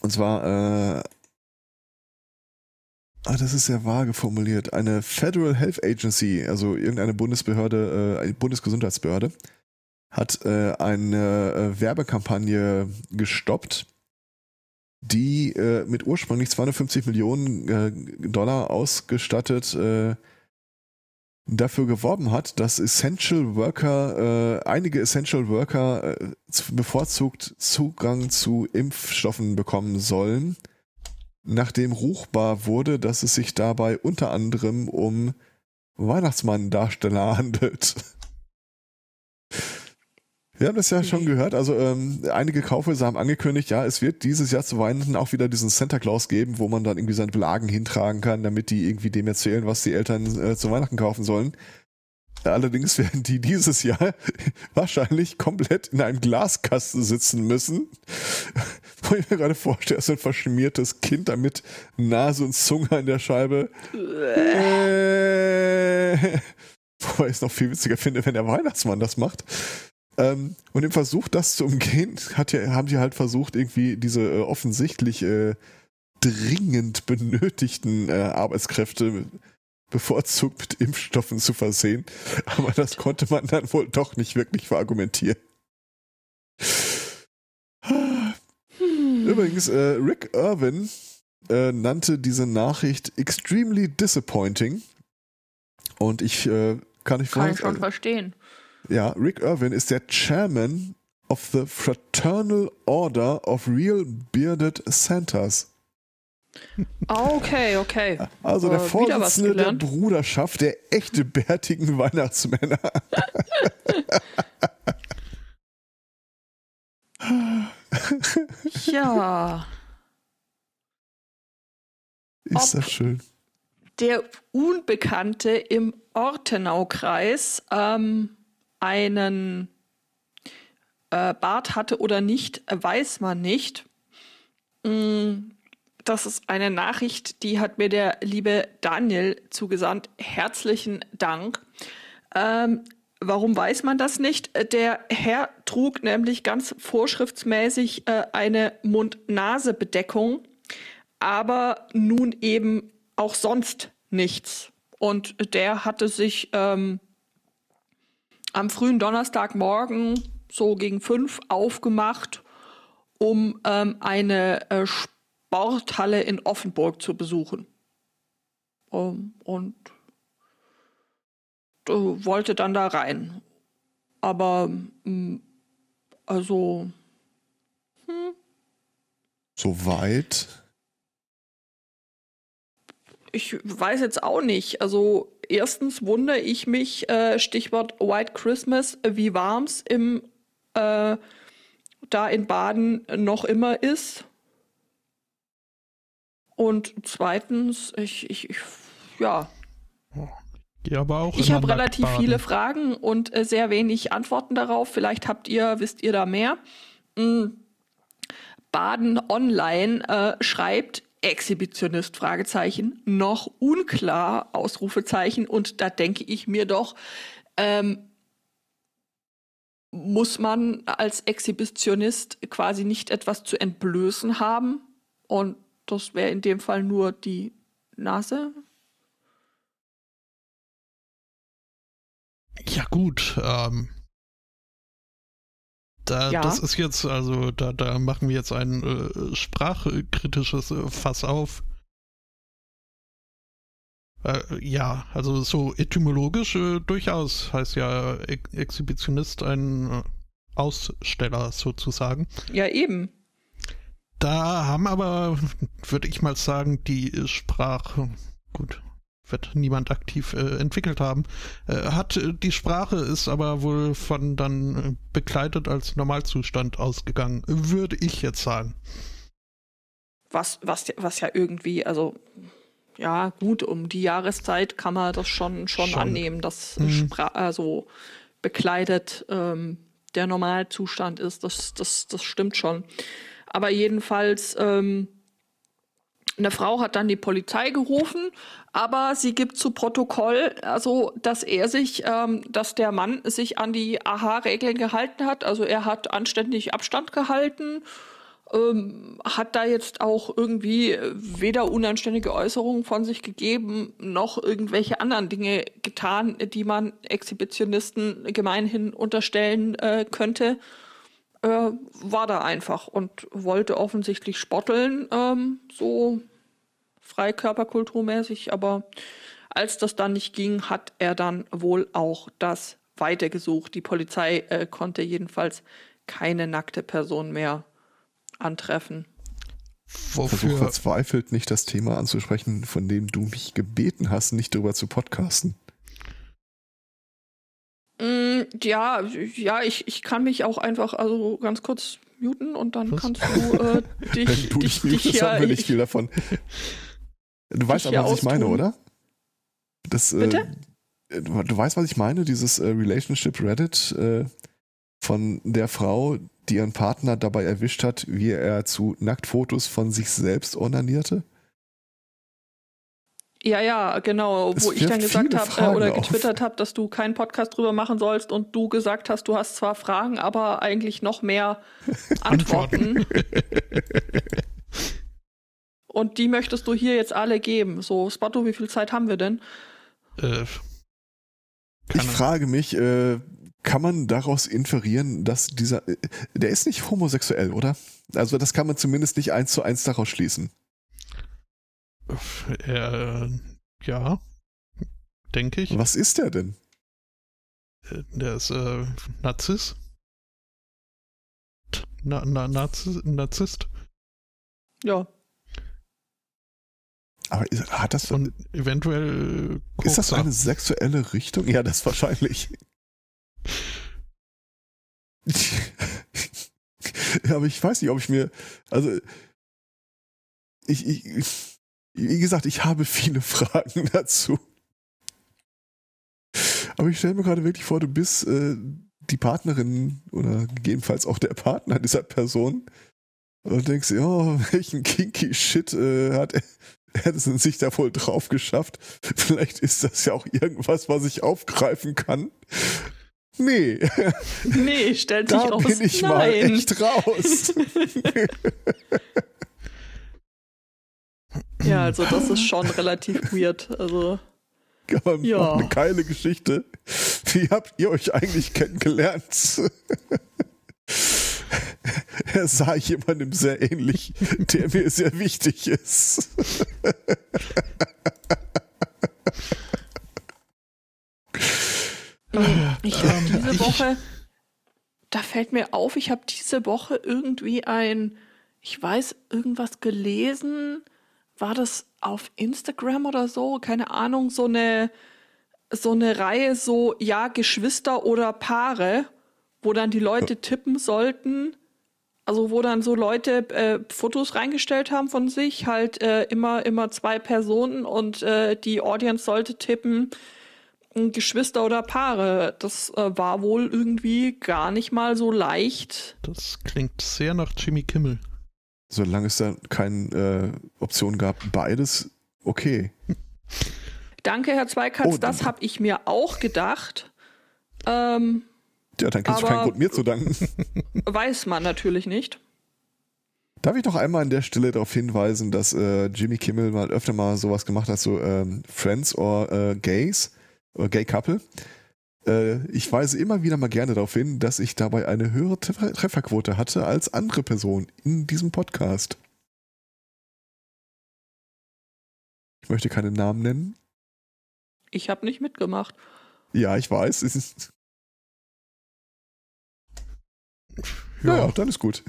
Speaker 3: Und zwar, äh, ah, das ist sehr vage formuliert. Eine Federal Health Agency, also irgendeine Bundesbehörde, äh, eine Bundesgesundheitsbehörde, hat äh, eine äh, Werbekampagne gestoppt die äh, mit ursprünglich 250 Millionen äh, Dollar ausgestattet äh, dafür geworben hat, dass Essential Worker, äh, einige Essential Worker bevorzugt Zugang zu Impfstoffen bekommen sollen, nachdem ruchbar wurde, dass es sich dabei unter anderem um Weihnachtsmann-Darsteller *laughs* handelt. Wir haben das ja schon gehört. Also ähm, einige Kaufhäuser haben angekündigt, ja, es wird dieses Jahr zu Weihnachten auch wieder diesen Santa Claus geben, wo man dann irgendwie seine Belagen hintragen kann, damit die irgendwie dem erzählen, was die Eltern äh, zu Weihnachten kaufen sollen. Allerdings *laughs* werden die dieses Jahr *laughs* wahrscheinlich komplett in einem Glaskasten sitzen müssen. *laughs* Wo ich mir gerade vorstelle, so ein verschmiertes Kind damit Nase und Zunge an der Scheibe. Äh, wobei ich es noch viel witziger finde, wenn der Weihnachtsmann das macht. Ähm, und im Versuch, das zu umgehen, hat ja, haben die halt versucht, irgendwie diese äh, offensichtlich äh, dringend benötigten äh, Arbeitskräfte bevorzugt mit Impfstoffen zu versehen. Aber das konnte man dann wohl doch nicht wirklich verargumentieren. Hm. Übrigens, äh, Rick Irvin äh, nannte diese Nachricht extremely disappointing. Und ich äh, kann nicht
Speaker 2: Kann ich schon verstehen.
Speaker 3: Ja, Rick Irvin ist der Chairman of the Fraternal Order of Real Bearded Santas.
Speaker 2: Okay, okay.
Speaker 3: Also der äh, Vorsitzende der Bruderschaft der echte bärtigen Weihnachtsmänner.
Speaker 2: ja.
Speaker 3: Ist Ob das schön.
Speaker 2: Der Unbekannte im Ortenaukreis ähm, einen äh, Bart hatte oder nicht, weiß man nicht. Mm, das ist eine Nachricht, die hat mir der liebe Daniel zugesandt. Herzlichen Dank. Ähm, warum weiß man das nicht? Der Herr trug nämlich ganz vorschriftsmäßig äh, eine Mund-Nase-Bedeckung, aber nun eben auch sonst nichts. Und der hatte sich ähm, am frühen Donnerstagmorgen so gegen fünf aufgemacht, um ähm, eine äh, Sporthalle in Offenburg zu besuchen. Um, und äh, wollte dann da rein. Aber hm, also.
Speaker 3: Hm. So weit?
Speaker 2: Ich weiß jetzt auch nicht. Also erstens wundere ich mich, äh, Stichwort White Christmas, wie warm es im äh, da in Baden noch immer ist. Und zweitens, ich, ich, ich ja.
Speaker 1: Ja, aber auch
Speaker 2: ich habe relativ Baden. viele Fragen und äh, sehr wenig Antworten darauf. Vielleicht habt ihr, wisst ihr da mehr. Mhm. Baden Online äh, schreibt, Exhibitionist, Fragezeichen, noch unklar, Ausrufezeichen. Und da denke ich mir doch, ähm, muss man als Exhibitionist quasi nicht etwas zu entblößen haben? Und das wäre in dem Fall nur die Nase.
Speaker 1: Ja gut, ähm, da, ja. Das ist jetzt, also da, da machen wir jetzt ein äh, sprachkritisches äh, Fass auf. Äh, ja, also so etymologisch äh, durchaus heißt ja e Exhibitionist ein äh, Aussteller sozusagen.
Speaker 2: Ja, eben.
Speaker 1: Da haben aber, würde ich mal sagen, die Sprache, gut, wird niemand aktiv äh, entwickelt haben. Äh, hat äh, die Sprache ist aber wohl von dann äh, begleitet als Normalzustand ausgegangen, würde ich jetzt sagen.
Speaker 2: Was, was, was ja irgendwie, also ja, gut, um die Jahreszeit kann man das schon, schon, schon. annehmen, dass mhm. Spra also bekleidet ähm, der Normalzustand ist. Das, das, das stimmt schon. Aber jedenfalls, ähm, eine Frau hat dann die Polizei gerufen, aber sie gibt zu Protokoll, also dass er sich, ähm, dass der Mann sich an die AHA-Regeln gehalten hat. Also er hat anständig Abstand gehalten, ähm, hat da jetzt auch irgendwie weder unanständige Äußerungen von sich gegeben, noch irgendwelche anderen Dinge getan, die man Exhibitionisten gemeinhin unterstellen äh, könnte. Äh, war da einfach und wollte offensichtlich spotteln, ähm, so freikörperkulturmäßig, aber als das dann nicht ging, hat er dann wohl auch das weitergesucht. Die Polizei äh, konnte jedenfalls keine nackte Person mehr antreffen.
Speaker 3: Wofür? Versuch verzweifelt nicht das Thema anzusprechen, von dem du mich gebeten hast, nicht darüber zu podcasten.
Speaker 2: Ja, ja, ich, ich kann mich auch einfach also ganz kurz muten und dann was? kannst du äh, *laughs* dich, Wenn du dich, dich, dich
Speaker 3: ja, haben wir nicht viel davon. Du weißt aber, was ich meine, oder? Das, äh, Bitte? Äh, du, du, weißt, was ich meine? Dieses äh, Relationship Reddit äh, von der Frau, die ihren Partner dabei erwischt hat, wie er zu Nacktfotos von sich selbst onanierte?
Speaker 2: Ja, ja, genau, wo ich dann gesagt habe äh, oder getwittert habe, dass du keinen Podcast drüber machen sollst und du gesagt hast, du hast zwar Fragen, aber eigentlich noch mehr *laughs* Antworten. und die möchtest du hier jetzt alle geben. So, Spotto, wie viel Zeit haben wir denn? Äh,
Speaker 3: ich frage mich, äh, kann man daraus inferieren, dass dieser, äh, der ist nicht homosexuell, oder? Also das kann man zumindest nicht eins zu eins daraus schließen.
Speaker 1: Äh, ja, denke ich.
Speaker 3: Was ist der denn?
Speaker 1: Äh, der ist äh, Narzisst. Na, na, Narzisst, Narzisst.
Speaker 2: Ja.
Speaker 3: Aber ist, hat das.
Speaker 1: Und eventuell.
Speaker 3: Kokser. Ist das eine sexuelle Richtung? Ja, das wahrscheinlich. *laughs* ja, aber ich weiß nicht, ob ich mir. Also. Ich, ich, wie gesagt, ich habe viele *laughs* Fragen dazu. Aber ich stelle mir gerade wirklich vor, du bist äh, die Partnerin oder gegebenenfalls auch der Partner dieser Person und denkst, ja, oh, welchen kinky Shit äh, hat er, *laughs* hätte sich da wohl drauf geschafft. Vielleicht ist das ja auch irgendwas, was ich aufgreifen kann. Nee.
Speaker 2: Nee, stellt sich raus.
Speaker 3: Da bin ich Nein. mal echt raus. *laughs*
Speaker 2: ja, also das ist schon relativ weird. Also. *laughs*
Speaker 3: Aber ja. eine geile Geschichte. Wie habt ihr euch eigentlich kennengelernt? *laughs* er sah jemandem sehr ähnlich, der mir sehr wichtig ist. *laughs*
Speaker 2: Ich habe ähm, diese Woche, da fällt mir auf, ich habe diese Woche irgendwie ein, ich weiß, irgendwas gelesen. War das auf Instagram oder so? Keine Ahnung, so eine, so eine Reihe, so, ja, Geschwister oder Paare, wo dann die Leute tippen sollten. Also wo dann so Leute äh, Fotos reingestellt haben von sich, halt äh, immer immer zwei Personen und äh, die Audience sollte tippen, Geschwister oder Paare. Das äh, war wohl irgendwie gar nicht mal so leicht.
Speaker 1: Das klingt sehr nach Jimmy Kimmel.
Speaker 3: Solange es da keine äh, Option gab, beides, okay.
Speaker 2: Danke, Herr Zweikatz, oh, das habe ich mir auch gedacht. Ähm,
Speaker 3: ja, dann gibt es keinen Grund, mir zu danken. *laughs*
Speaker 2: Weiß man natürlich nicht.
Speaker 3: Darf ich noch einmal an der Stelle darauf hinweisen, dass äh, Jimmy Kimmel mal öfter mal sowas gemacht hat, so ähm, Friends or äh, Gays oder Gay Couple. Äh, ich weise immer wieder mal gerne darauf hin, dass ich dabei eine höhere Trefferquote hatte als andere Personen in diesem Podcast. Ich möchte keine Namen nennen.
Speaker 2: Ich habe nicht mitgemacht.
Speaker 3: Ja, ich weiß. Es ist ja, ja dann ist gut.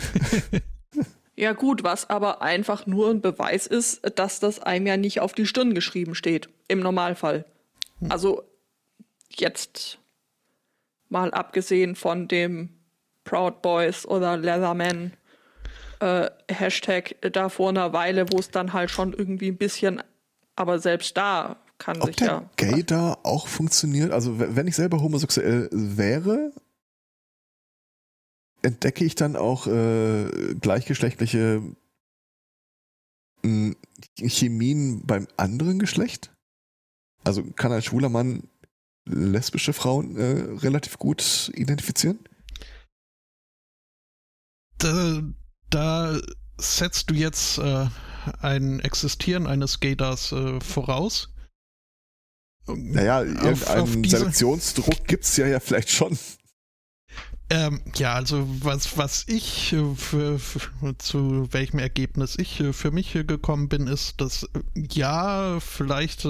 Speaker 3: *laughs*
Speaker 2: ja gut, was aber einfach nur ein Beweis ist, dass das einem ja nicht auf die Stirn geschrieben steht, im Normalfall. Also jetzt mal abgesehen von dem Proud Boys oder Leatherman äh, Hashtag da vor einer Weile, wo es dann halt schon irgendwie ein bisschen, aber selbst da kann
Speaker 3: Ob
Speaker 2: sich
Speaker 3: der
Speaker 2: ja.
Speaker 3: Gay da auch funktioniert? Also wenn ich selber homosexuell wäre, entdecke ich dann auch äh, gleichgeschlechtliche hm, Chemien beim anderen Geschlecht? Also kann ein schwuler Mann lesbische Frauen äh, relativ gut identifizieren?
Speaker 1: Da, da setzt du jetzt äh, ein Existieren eines Gaydars äh, voraus.
Speaker 3: Naja, irgendeinen Selektionsdruck gibt es ja, ja vielleicht schon.
Speaker 1: Ähm, ja, also was, was ich äh, für, für, zu welchem Ergebnis ich äh, für mich gekommen bin, ist, dass äh, ja, vielleicht,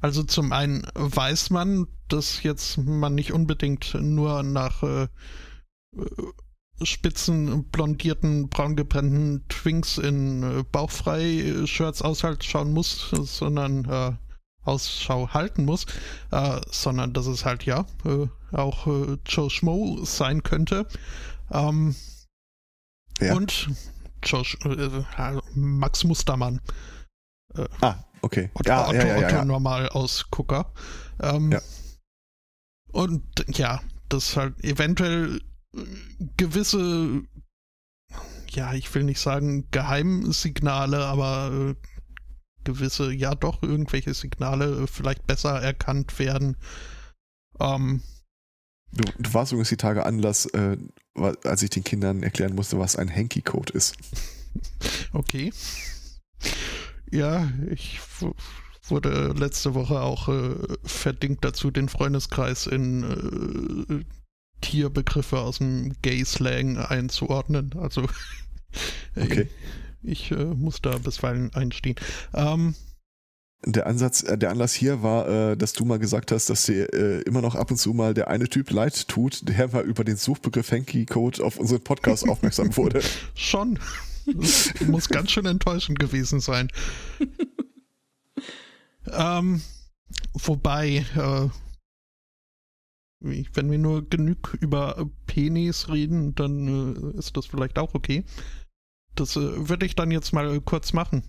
Speaker 1: also zum einen weiß man, dass jetzt man nicht unbedingt nur nach äh, spitzen, blondierten, braungebrannten Twinks in äh, Bauchfrei-Shirts aushalt schauen muss, sondern äh, Ausschau halten muss, äh, sondern dass es halt ja äh, auch äh, Joe Schmo sein könnte. Ähm, ja. Und Joe, äh, Max Mustermann.
Speaker 3: Äh, ah, okay.
Speaker 1: Otto, ja, Otto, ja, ja, Otto normal Ausgucker. Ähm, ja. Und ja, das halt eventuell gewisse, ja, ich will nicht sagen Geheimsignale, aber äh, gewisse, ja doch, irgendwelche Signale äh, vielleicht besser erkannt werden. Ähm,
Speaker 3: du, du warst übrigens die Tage Anlass, äh, als ich den Kindern erklären musste, was ein Hanky-Code ist.
Speaker 1: Okay. Ja, ich wurde letzte Woche auch äh, verdingt dazu, den Freundeskreis in äh, Tierbegriffe aus dem Gay-Slang einzuordnen. Also *laughs* okay. ich, ich äh, muss da bisweilen einstehen. Ähm,
Speaker 3: der Ansatz, äh, der Anlass hier war, äh, dass du mal gesagt hast, dass dir äh, immer noch ab und zu mal der eine Typ leid tut, der mal über den Suchbegriff Hanky Code auf unseren Podcast aufmerksam *laughs* wurde.
Speaker 1: Schon. Das *laughs* muss ganz schön enttäuschend gewesen sein. *laughs* ähm, wobei, äh, wenn wir nur genug über Penis reden, dann äh, ist das vielleicht auch okay. Das äh, würde ich dann jetzt mal kurz machen.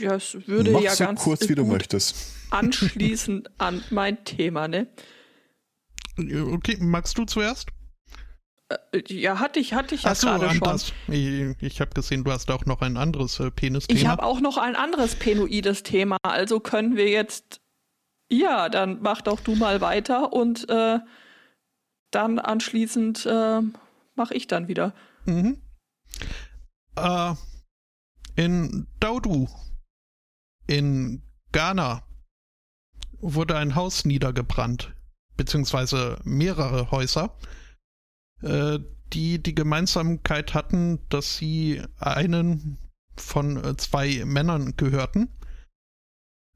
Speaker 2: Ja, es würde Mach ja
Speaker 3: so
Speaker 2: ganz
Speaker 3: kurz, wie du möchtest.
Speaker 2: anschließend an mein Thema, ne?
Speaker 1: Okay, magst du zuerst?
Speaker 2: Äh, ja, hatte ich, hatte ich ja
Speaker 1: so,
Speaker 2: gerade schon.
Speaker 1: Ich, ich habe gesehen, du hast auch noch ein anderes äh, Penis-Thema.
Speaker 2: Ich habe auch noch ein anderes penoides Thema. Also können wir jetzt ja, dann mach doch du mal weiter und äh, dann anschließend äh, mache ich dann wieder.
Speaker 1: Mhm. Äh, in Daudu, in Ghana, wurde ein Haus niedergebrannt, beziehungsweise mehrere Häuser, äh, die die Gemeinsamkeit hatten, dass sie einen von äh, zwei Männern gehörten,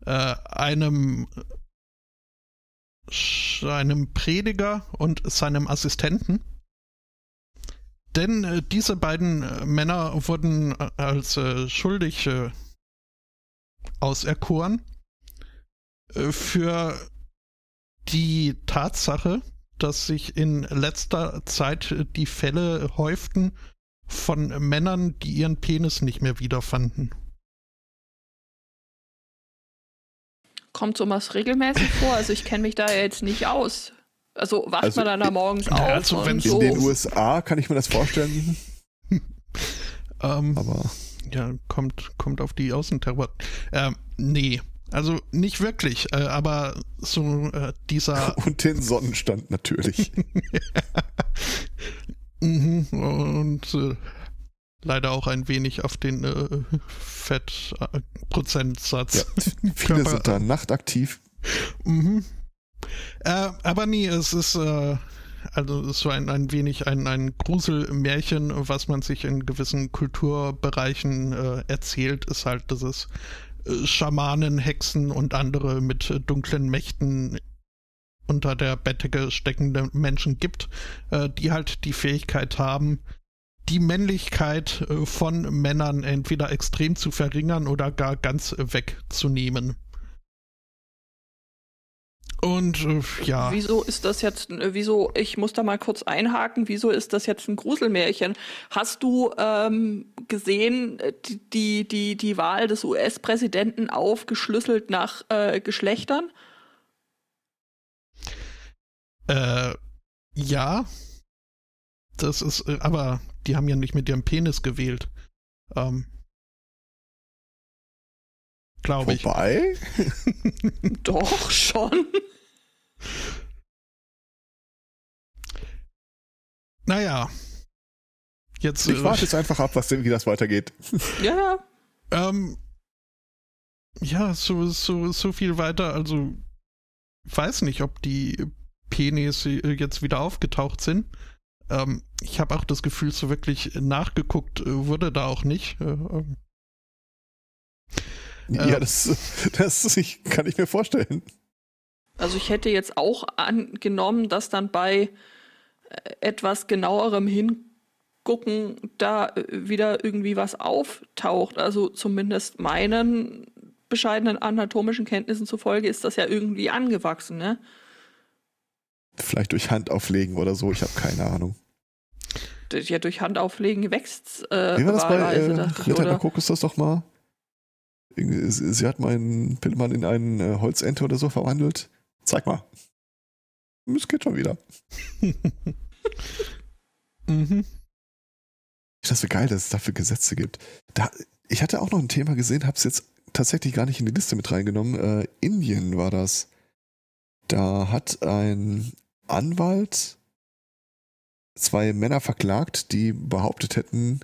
Speaker 1: äh, einem seinem Prediger und seinem Assistenten. Denn äh, diese beiden äh, Männer wurden äh, als äh, schuldig äh, auserkoren äh, für die Tatsache, dass sich in letzter Zeit die Fälle häuften von Männern, die ihren Penis nicht mehr wiederfanden.
Speaker 2: Kommt sowas regelmäßig vor? Also ich kenne mich da jetzt nicht aus. Also wacht also, man dann da morgens auf?
Speaker 3: Also wenn so. in den USA kann ich mir das vorstellen. *laughs*
Speaker 1: ähm, Aber ja, kommt kommt auf die Außenterror. Ähm, nee, also nicht wirklich, äh, aber so äh, dieser. *laughs*
Speaker 3: Und den Sonnenstand natürlich. *laughs*
Speaker 1: mhm, und äh, leider auch ein wenig auf den äh, Fettprozentsatz.
Speaker 3: Ja, *laughs* viele sind da nachtaktiv.
Speaker 1: Mhm. Äh, aber nee, es ist äh, also so ein, ein wenig ein, ein Gruselmärchen, was man sich in gewissen Kulturbereichen äh, erzählt, ist halt, dass es Schamanen, Hexen und andere mit äh, dunklen Mächten unter der Bettdecke steckende Menschen gibt, äh, die halt die Fähigkeit haben, die Männlichkeit äh, von Männern entweder extrem zu verringern oder gar ganz wegzunehmen. Und äh, ja.
Speaker 2: Wieso ist das jetzt, äh, wieso, ich muss da mal kurz einhaken, wieso ist das jetzt ein Gruselmärchen? Hast du ähm, gesehen, die, die, die Wahl des US-Präsidenten aufgeschlüsselt nach äh, Geschlechtern?
Speaker 1: Äh, ja. Das ist, aber die haben ja nicht mit ihrem Penis gewählt. Ähm, Glaube ich.
Speaker 3: Wobei? *laughs*
Speaker 2: Doch, schon.
Speaker 1: Naja. Jetzt,
Speaker 3: ich warte äh, jetzt einfach ab, was, wie das weitergeht. *laughs*
Speaker 2: Ja.
Speaker 1: ähm, ja, so, so, so viel weiter. Also, ich weiß nicht, ob die Penis jetzt wieder aufgetaucht sind. Ähm, ich habe auch das Gefühl, so wirklich nachgeguckt wurde da auch nicht. Ähm.
Speaker 3: Ja, das, das ich, kann ich mir vorstellen.
Speaker 2: Also ich hätte jetzt auch angenommen, dass dann bei etwas genauerem Hingucken da wieder irgendwie was auftaucht. Also zumindest meinen bescheidenen anatomischen Kenntnissen zufolge ist das ja irgendwie angewachsen, ne?
Speaker 3: Vielleicht durch Handauflegen oder so, ich habe keine Ahnung.
Speaker 2: Ja, durch Handauflegen wächst äh,
Speaker 3: Wie war das bei äh, Ritter der Kokos das doch mal? Sie hat meinen Pillemann in einen äh, Holzente oder so verwandelt. Zeig mal. Es geht schon wieder. *laughs* mhm. Das wäre geil, dass es dafür Gesetze gibt. Da, ich hatte auch noch ein Thema gesehen, habe es jetzt tatsächlich gar nicht in die Liste mit reingenommen. Äh, Indien war das. Da hat ein Anwalt zwei Männer verklagt, die behauptet hätten,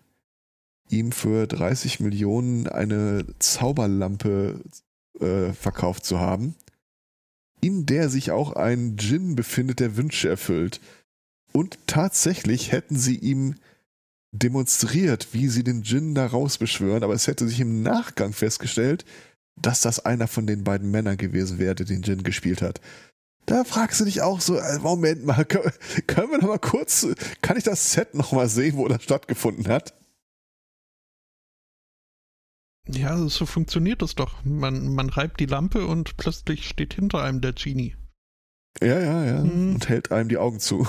Speaker 3: ihm für 30 Millionen eine Zauberlampe äh, verkauft zu haben, in der sich auch ein Djinn befindet, der Wünsche erfüllt. Und tatsächlich hätten sie ihm demonstriert, wie sie den Djinn da rausbeschwören, aber es hätte sich im Nachgang festgestellt, dass das einer von den beiden Männern gewesen wäre, der den Djinn gespielt hat. Da fragst du dich auch so, äh, Moment mal, *laughs* können wir noch mal kurz, kann ich das Set noch mal sehen, wo das stattgefunden hat?
Speaker 1: Ja, so funktioniert das doch. Man, man reibt die Lampe und plötzlich steht hinter einem der Genie.
Speaker 3: Ja, ja, ja. Hm. Und hält einem die Augen zu.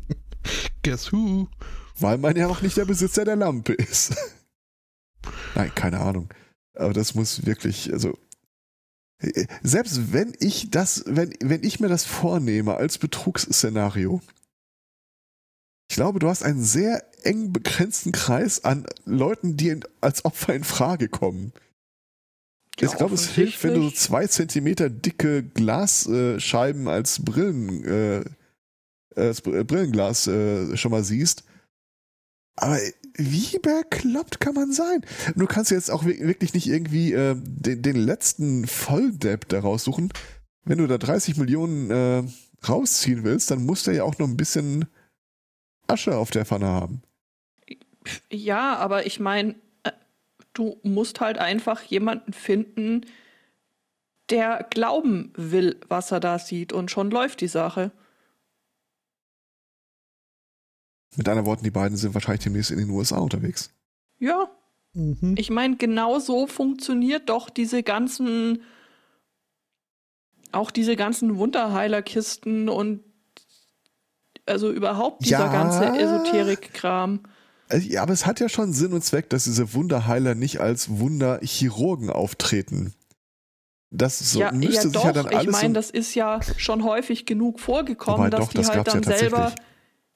Speaker 3: *laughs*
Speaker 1: Guess who?
Speaker 3: Weil man ja auch nicht der Besitzer der Lampe ist. *laughs* Nein, keine Ahnung. Aber das muss wirklich, also selbst wenn ich das, wenn, wenn ich mir das vornehme als Betrugsszenario, ich glaube, du hast einen sehr eng begrenzten Kreis an Leuten, die als Opfer in Frage kommen. Ja, ich glaube, es hilft, wenn du so zwei Zentimeter dicke Glasscheiben als Brillen, äh, als Brillenglas äh, schon mal siehst aber wie bekloppt kann man sein? Du kannst jetzt auch wirklich nicht irgendwie äh, den, den, letzten Volldepp da raussuchen. Wenn du da 30 Millionen äh, rausziehen willst, dann muss der ja auch noch ein bisschen Asche auf der Pfanne haben.
Speaker 2: Ja, aber ich meine, äh, du musst halt einfach jemanden finden, der glauben will, was er da sieht. Und schon läuft die Sache.
Speaker 3: Mit anderen Worten, die beiden sind wahrscheinlich demnächst in den USA unterwegs.
Speaker 2: Ja. Mhm. Ich meine, genau so funktioniert doch diese ganzen, auch diese ganzen Wunderheilerkisten und also überhaupt dieser ja. ganze Esoterik-Kram.
Speaker 3: Äh, ja, aber es hat ja schon Sinn und Zweck, dass diese Wunderheiler nicht als Wunderchirurgen auftreten. Das so,
Speaker 2: ja, müsste ja sich doch. ja dann alles. Ich meine, das ist ja schon häufig genug vorgekommen, dass doch, die das halt dann ja selber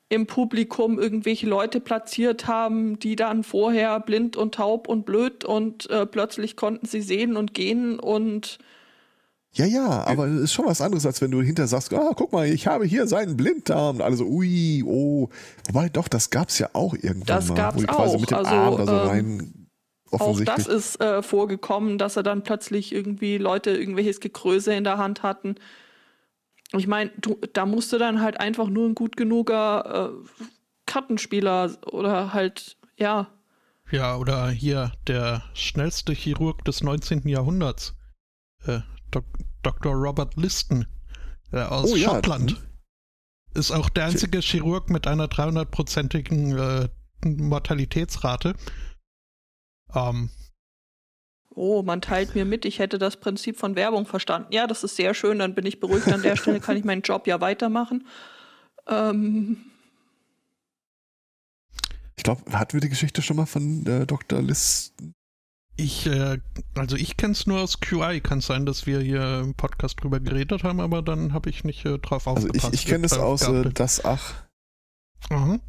Speaker 2: im Publikum irgendwelche Leute platziert haben, die dann vorher blind und taub und blöd und äh, plötzlich konnten sie sehen und gehen und
Speaker 3: ja, ja, aber es ist schon was anderes, als wenn du hinter sagst, ah, guck mal, ich habe hier seinen Blinddarm. Und alle so, ui, oh. Wobei, doch, das gab's ja auch irgendwann
Speaker 2: das
Speaker 3: mal.
Speaker 2: Das gab's auch.
Speaker 3: mit dem also, Arm da so ähm, rein
Speaker 2: auch das ist äh, vorgekommen, dass er dann plötzlich irgendwie Leute irgendwelches Gekröse in der Hand hatten ich meine, da musst du dann halt einfach nur ein gut genuger äh, Kartenspieler oder halt, ja.
Speaker 1: Ja, oder hier der schnellste Chirurg des 19. Jahrhunderts, äh, Dok Dr. Robert Liston äh, aus oh, Schottland. Ja. Hm. Ist auch der einzige Chirurg mit einer 300-prozentigen äh, Mortalitätsrate. Ähm,
Speaker 2: oh, man teilt mir mit, ich hätte das Prinzip von Werbung verstanden. Ja, das ist sehr schön, dann bin ich beruhigt. An der Stelle kann ich meinen Job ja weitermachen. Ähm.
Speaker 3: Ich glaube, hatten wir die Geschichte schon mal von äh, Dr. Liss?
Speaker 1: Ich, äh, also ich kenne es nur aus QI. Kann sein, dass wir hier im Podcast drüber geredet haben, aber dann habe ich nicht äh, drauf aufgepasst.
Speaker 3: Also ich, ich kenne es aus äh, Das Ach.
Speaker 1: Mhm.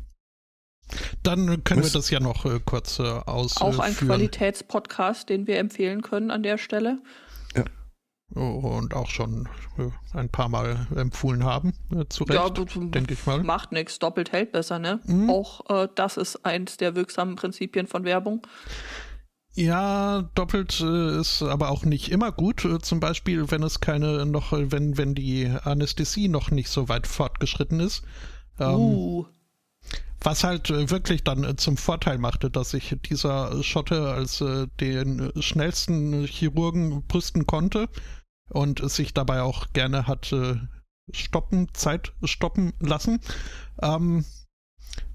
Speaker 1: Dann können Was? wir das ja noch äh, kurz äh, ausführen.
Speaker 2: Auch ein Qualitätspodcast, den wir empfehlen können an der Stelle.
Speaker 3: Ja.
Speaker 1: Und auch schon äh, ein paar Mal empfohlen haben, äh, zu Recht, ja, denke ich mal.
Speaker 2: Macht nichts, doppelt hält besser, ne? Mhm. Auch äh, das ist eins der wirksamen Prinzipien von Werbung.
Speaker 1: Ja, doppelt äh, ist aber auch nicht immer gut. Äh, zum Beispiel, wenn es keine noch, wenn, wenn die Anästhesie noch nicht so weit fortgeschritten ist. Ähm, uh. Was halt äh, wirklich dann äh, zum Vorteil machte, dass sich dieser Schotte als äh, den schnellsten Chirurgen brüsten konnte und sich dabei auch gerne hat stoppen, Zeit stoppen lassen. Ähm,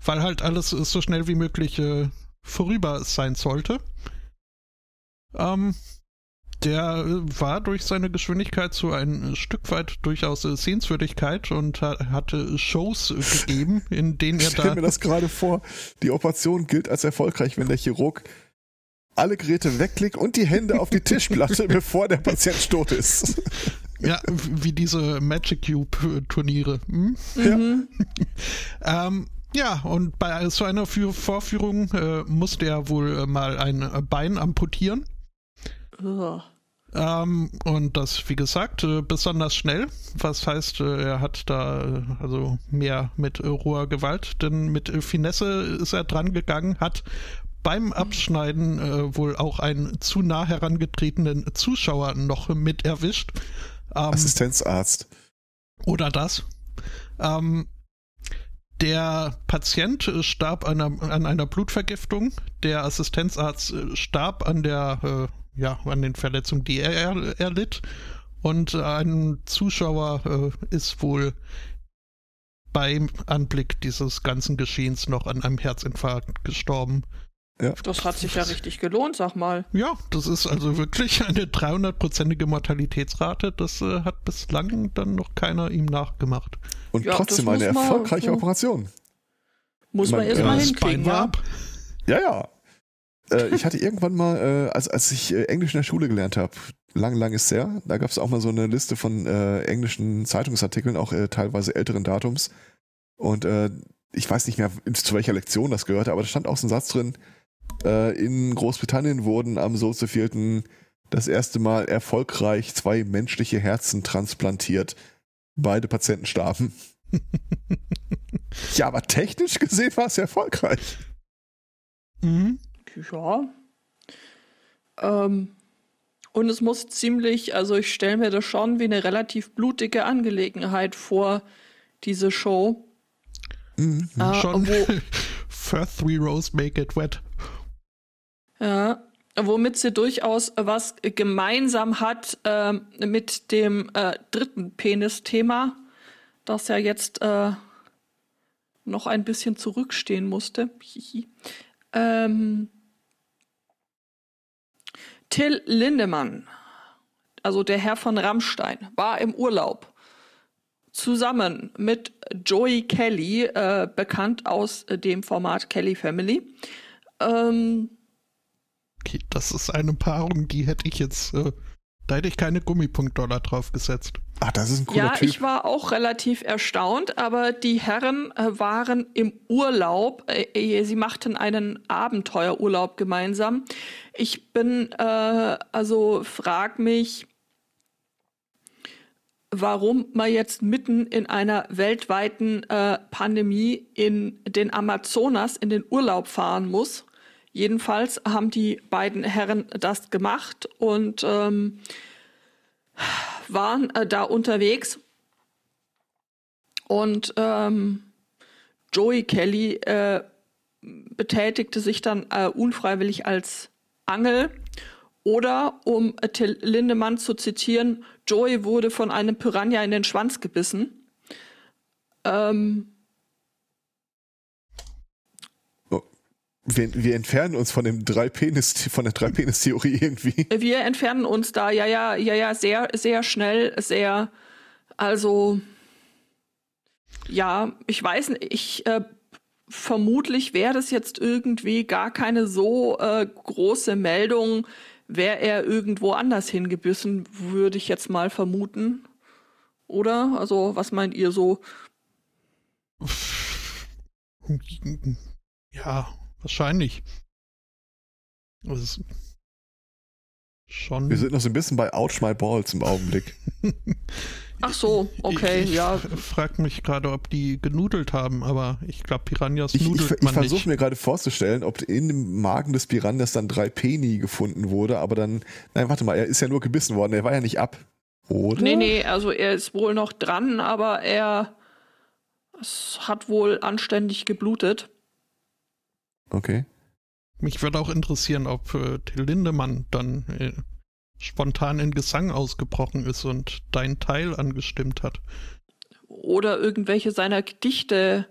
Speaker 1: weil halt alles so schnell wie möglich vorüber sein sollte. Ähm, der war durch seine Geschwindigkeit so ein Stück weit durchaus Sehenswürdigkeit und hatte Shows gegeben, in denen er
Speaker 3: ich stell da. mir das gerade vor. Die Operation gilt als erfolgreich, wenn der Chirurg alle Geräte wegklickt und die Hände auf die Tischplatte, *laughs* bevor der Patient tot ist.
Speaker 1: Ja, wie diese Magic Cube Turniere. Hm?
Speaker 2: Mhm.
Speaker 1: ähm, ja, und bei so einer Vorführung äh, musste er wohl mal ein Bein amputieren. Ähm, und das, wie gesagt, äh, besonders schnell. Was heißt, äh, er hat da äh, also mehr mit roher Gewalt, denn mit Finesse ist er dran gegangen, hat beim Abschneiden äh, wohl auch einen zu nah herangetretenen Zuschauer noch mit erwischt.
Speaker 3: Ähm, Assistenzarzt.
Speaker 1: Oder das. Ähm, der Patient starb an einer, an einer, Blutvergiftung. Der Assistenzarzt starb an der ja, an den Verletzungen, die er, er erlitt. Und ein Zuschauer äh, ist wohl beim Anblick dieses ganzen Geschehens noch an einem Herzinfarkt gestorben.
Speaker 2: Ja. Das hat sich ja richtig gelohnt, sag mal.
Speaker 1: Ja, das ist also wirklich eine 300-prozentige Mortalitätsrate. Das äh, hat bislang dann noch keiner ihm nachgemacht.
Speaker 3: Und ja, trotzdem eine erfolgreiche so Operation.
Speaker 2: Muss man erstmal
Speaker 1: ja, hinkriegen. Ja,
Speaker 3: ja. Äh, ich hatte irgendwann mal, äh, als, als ich äh, Englisch in der Schule gelernt habe, lang, lang ist her, da gab es auch mal so eine Liste von äh, englischen Zeitungsartikeln, auch teilweise älteren Datums. Und ich weiß nicht mehr, zu welcher Lektion das gehörte, aber da stand auch so ein Satz drin, in Großbritannien wurden am so zu vierten das erste Mal erfolgreich zwei menschliche Herzen transplantiert. Beide Patienten starben. *laughs* ja, aber technisch gesehen war es erfolgreich.
Speaker 2: Mhm ja. Ähm, und es muss ziemlich, also ich stelle mir das schon wie eine relativ blutige Angelegenheit vor, diese Show.
Speaker 1: Mhm, äh, schon. Wo, *laughs* First three rows make it wet.
Speaker 2: Ja, womit sie durchaus was gemeinsam hat äh, mit dem äh, dritten Penis-Thema, das ja jetzt äh, noch ein bisschen zurückstehen musste. ähm, Till Lindemann, also der Herr von Rammstein, war im Urlaub zusammen mit Joey Kelly, äh, bekannt aus äh, dem Format Kelly Family. Ähm,
Speaker 1: das ist eine Paarung, die hätte ich jetzt, äh, da hätte ich keine Gummipunktdollar drauf gesetzt.
Speaker 3: Ach, das ist ein cooler
Speaker 2: ja,
Speaker 3: Typ.
Speaker 2: ich war auch relativ erstaunt, aber die Herren äh, waren im Urlaub. Äh, äh, sie machten einen Abenteuerurlaub gemeinsam. Ich bin, äh, also frag mich, warum man jetzt mitten in einer weltweiten äh, Pandemie in den Amazonas in den Urlaub fahren muss. Jedenfalls haben die beiden Herren das gemacht und ähm, waren äh, da unterwegs und ähm, Joey Kelly äh, betätigte sich dann äh, unfreiwillig als Angel. Oder, um Till Lindemann zu zitieren, Joey wurde von einem Piranha in den Schwanz gebissen. Ähm,
Speaker 3: Wir, wir, entfernen uns von dem drei Penis, von der Drei-Penis-Theorie irgendwie.
Speaker 2: Wir entfernen uns da, ja, ja, ja, ja, sehr, sehr schnell, sehr, also, ja, ich weiß nicht, ich, äh, vermutlich wäre das jetzt irgendwie gar keine so äh, große Meldung, wäre er irgendwo anders hingebissen, würde ich jetzt mal vermuten. Oder? Also, was meint ihr so?
Speaker 1: Ja, Wahrscheinlich. Das ist schon.
Speaker 3: Wir sind noch so ein bisschen bei Ouch My Balls im Augenblick.
Speaker 2: Ach so, okay,
Speaker 1: ich, ich
Speaker 2: ja.
Speaker 1: Ich frage mich gerade, ob die genudelt haben, aber ich glaube, Piranhas
Speaker 3: ich,
Speaker 1: nudelt
Speaker 3: ich, ich
Speaker 1: man
Speaker 3: versuche mir gerade vorzustellen, ob in dem Magen des Piranhas dann drei Peni gefunden wurde, aber dann, nein, warte mal, er ist ja nur gebissen worden, er war ja nicht ab, oder?
Speaker 2: Nee, nee, also er ist wohl noch dran, aber er es hat wohl anständig geblutet.
Speaker 3: Okay.
Speaker 1: Mich würde auch interessieren, ob äh, Till Lindemann dann äh, spontan in Gesang ausgebrochen ist und dein Teil angestimmt hat.
Speaker 2: Oder irgendwelche seiner Gedichte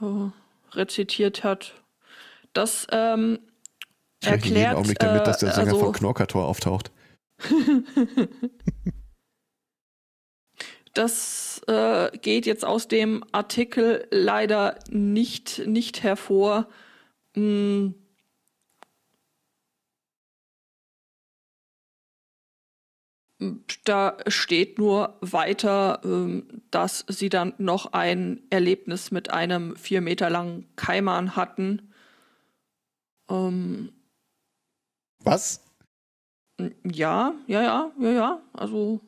Speaker 2: äh, rezitiert hat. Das ähm,
Speaker 3: ich
Speaker 2: erklärt.
Speaker 3: jeden Augenblick damit, dass der Sänger
Speaker 2: also,
Speaker 3: von Knorkator auftaucht. *laughs*
Speaker 2: das äh, geht jetzt aus dem Artikel leider nicht, nicht hervor. Hm. Da steht nur weiter, ähm, dass sie dann noch ein Erlebnis mit einem vier Meter langen Kaiman hatten. Ähm,
Speaker 3: Was?
Speaker 2: Ja, ja, ja, ja, ja. Also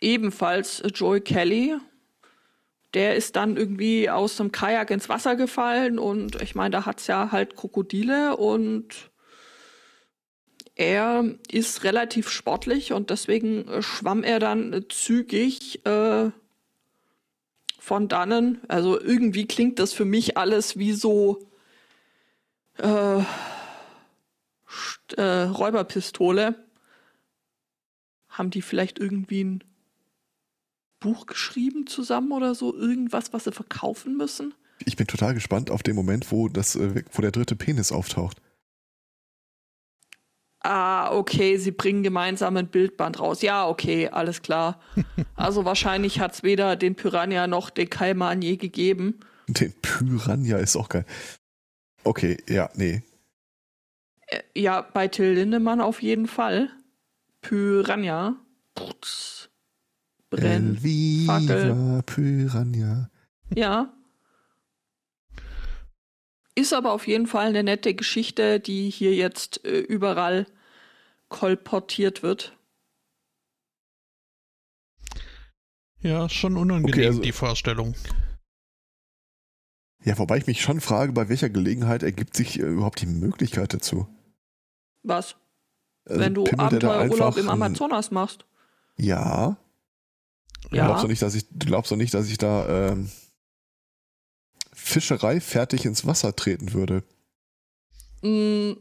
Speaker 2: ebenfalls Joey Kelly. Der ist dann irgendwie aus dem Kajak ins Wasser gefallen und ich meine, da hat es ja halt Krokodile und er ist relativ sportlich und deswegen äh, schwamm er dann zügig äh, von dannen. Also irgendwie klingt das für mich alles wie so äh, äh, Räuberpistole. Haben die vielleicht irgendwie ein Buch geschrieben zusammen oder so? Irgendwas, was sie verkaufen müssen?
Speaker 3: Ich bin total gespannt auf den Moment, wo, das, äh, wo der dritte Penis auftaucht.
Speaker 2: Ah, okay, sie bringen gemeinsam ein Bildband raus. Ja, okay, alles klar. *laughs* Also wahrscheinlich hat es weder den Piranha noch den Kaiman je gegeben.
Speaker 3: Den Piranha ist auch geil. Okay, ja, nee.
Speaker 2: Äh, Ja, bei Till Lindemann auf jeden Fall. Piranha. Putz. Brenn.
Speaker 3: Elvira
Speaker 2: Fackel.
Speaker 3: Piranha.
Speaker 2: Ja. Ist aber auf jeden Fall eine nette Geschichte, die hier jetzt äh, überall kolportiert wird.
Speaker 1: Ja, schon unangenehm,
Speaker 3: Okay, also-
Speaker 1: die Vorstellung.
Speaker 3: Ja, wobei ich mich schon frage, bei welcher Gelegenheit ergibt sich äh, überhaupt die Möglichkeit dazu?
Speaker 2: Was?
Speaker 3: Also
Speaker 2: Wenn du Abenteuerurlaub im
Speaker 3: ein-
Speaker 2: Amazonas machst.
Speaker 3: Ja. Du
Speaker 2: Ja.
Speaker 3: glaubst doch nicht, dass ich, du glaubst doch nicht, dass ich da ähm, Fischerei fertig ins Wasser treten würde.
Speaker 2: Mm,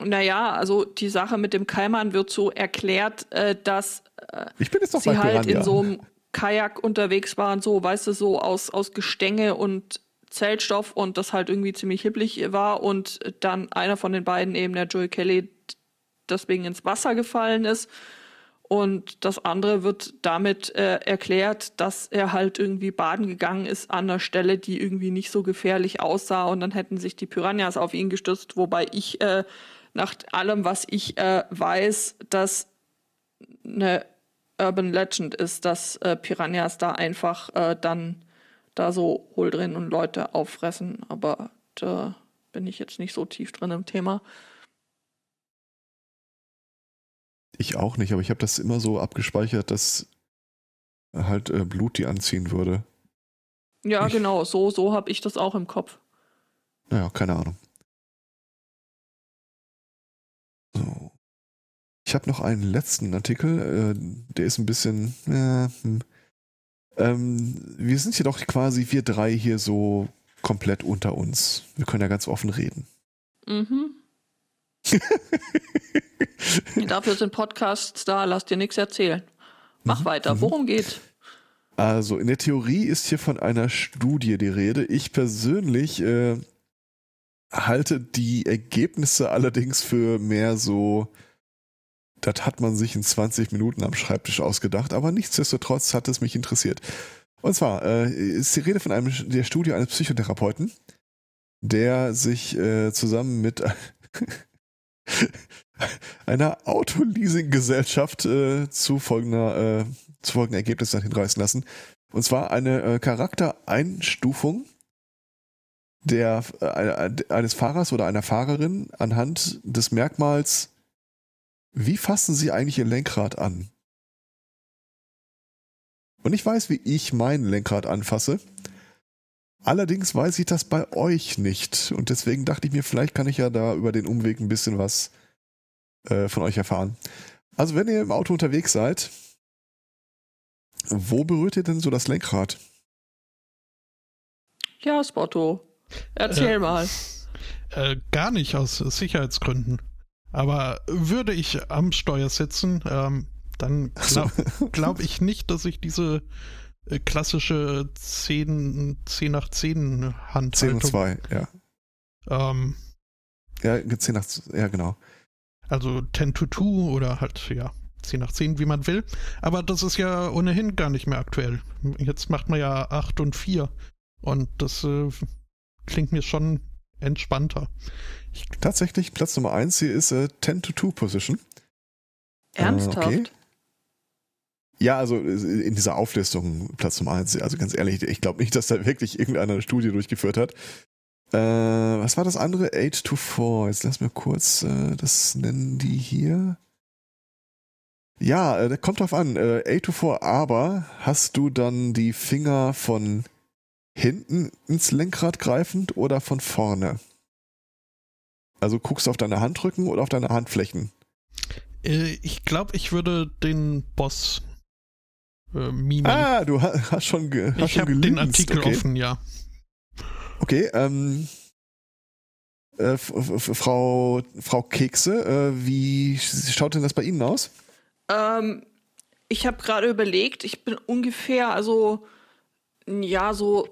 Speaker 2: naja, also die Sache mit dem Kaiman wird so erklärt, äh, dass
Speaker 3: doch
Speaker 2: sie halt
Speaker 3: Piranha.
Speaker 2: in so einem Kajak unterwegs waren, so, weißt du, so aus, aus Gestänge und Zellstoff und das halt irgendwie ziemlich hibblich war und dann einer von den beiden, eben der Joey Kelly, deswegen ins Wasser gefallen ist. Und das andere wird damit äh, erklärt, dass er halt irgendwie baden gegangen ist an einer Stelle, die irgendwie nicht so gefährlich aussah. Und dann hätten sich die Piranhas auf ihn gestürzt, wobei ich äh, nach allem, was ich äh, weiß, dass eine Urban Legend ist, dass äh, Piranhas da einfach äh, dann da so hohl drin und Leute auffressen. Aber da bin ich jetzt nicht so tief drin im Thema.
Speaker 3: Ich auch nicht, aber ich habe das immer so abgespeichert, dass halt äh, Blut die anziehen würde.
Speaker 2: Ja,
Speaker 3: Ich-
Speaker 2: genau, so, so habe ich das auch im Kopf.
Speaker 3: Naja, keine Ahnung. So. Ich habe noch einen letzten Artikel, äh, der ist ein bisschen. Äh, hm. ähm, wir sind hier doch quasi, wir drei hier so komplett unter uns. Wir können ja ganz offen reden.
Speaker 2: Mhm. *laughs* Dafür sind Podcasts da, lass dir nichts erzählen. Mach
Speaker 3: Mhm,
Speaker 2: weiter,
Speaker 3: mhm.
Speaker 2: worum geht's?
Speaker 3: Also in der Theorie ist hier von einer Studie die Rede. Ich persönlich äh, halte die Ergebnisse allerdings für mehr so, das hat man sich in 20 Minuten am Schreibtisch ausgedacht, aber nichtsdestotrotz hat es mich interessiert. Und zwar äh, ist die Rede von einem der Studie eines Psychotherapeuten, der sich äh, zusammen mit *laughs* einer Autoleasing-Gesellschaft äh, zu äh, zu folgenden Ergebnissen hinreißen lassen. Und zwar eine äh, Charaktereinstufung der, äh, eines Fahrers oder einer Fahrerin anhand des Merkmals, wie fassen sie eigentlich ihr Lenkrad an? Und ich weiß, wie ich mein Lenkrad anfasse. Allerdings weiß ich das bei euch nicht. Und deswegen dachte ich mir, vielleicht kann ich ja da über den Umweg ein bisschen was äh, von euch erfahren. Also, wenn ihr im Auto unterwegs seid, wo berührt ihr denn so das Lenkrad?
Speaker 2: Ja, Spotto. Erzähl äh, mal.
Speaker 1: Äh, gar nicht aus Sicherheitsgründen. Aber würde ich am Steuer sitzen, ähm, dann glaube glaub ich nicht, dass ich diese äh, klassische 10, 10 nach 10 Handhaltung... 10
Speaker 3: und 2, ja.
Speaker 1: Ähm,
Speaker 3: ja, 10 nach, ja, genau.
Speaker 1: Also 10 to 2 oder halt, ja, 10 nach 10, wie man will. Aber das ist ja ohnehin gar nicht mehr aktuell. Jetzt macht man ja 8 und 4. Und das äh, klingt mir schon entspannter.
Speaker 3: Ich Tatsächlich, Platz Nummer 1 hier ist äh, 10 to 2 Position.
Speaker 2: Ernsthaft? Äh, okay.
Speaker 3: Ja, also in dieser Auflistung Platz Nummer 1. Also ganz ehrlich, ich glaube nicht, dass da wirklich irgendeiner eine Studie durchgeführt hat. Äh, was war das andere? 8 to 4. Jetzt lass mir kurz, äh, das nennen die hier. Ja, äh, kommt drauf an. Äh, 8 to 4, aber hast du dann die Finger von hinten ins Lenkrad greifend oder von vorne? Also guckst du auf deine Handrücken oder auf deine Handflächen?
Speaker 1: Äh, ich glaube, ich würde den Boss äh, mimen.
Speaker 3: Ah, du hast schon, hast
Speaker 1: ich habe den Artikel okay. offen, ja.
Speaker 3: Okay, ähm, äh, Frau, Frau Kekse, äh, wie schaut denn das bei Ihnen aus?
Speaker 2: Ähm, ich habe gerade überlegt, ich bin ungefähr, also, ja, so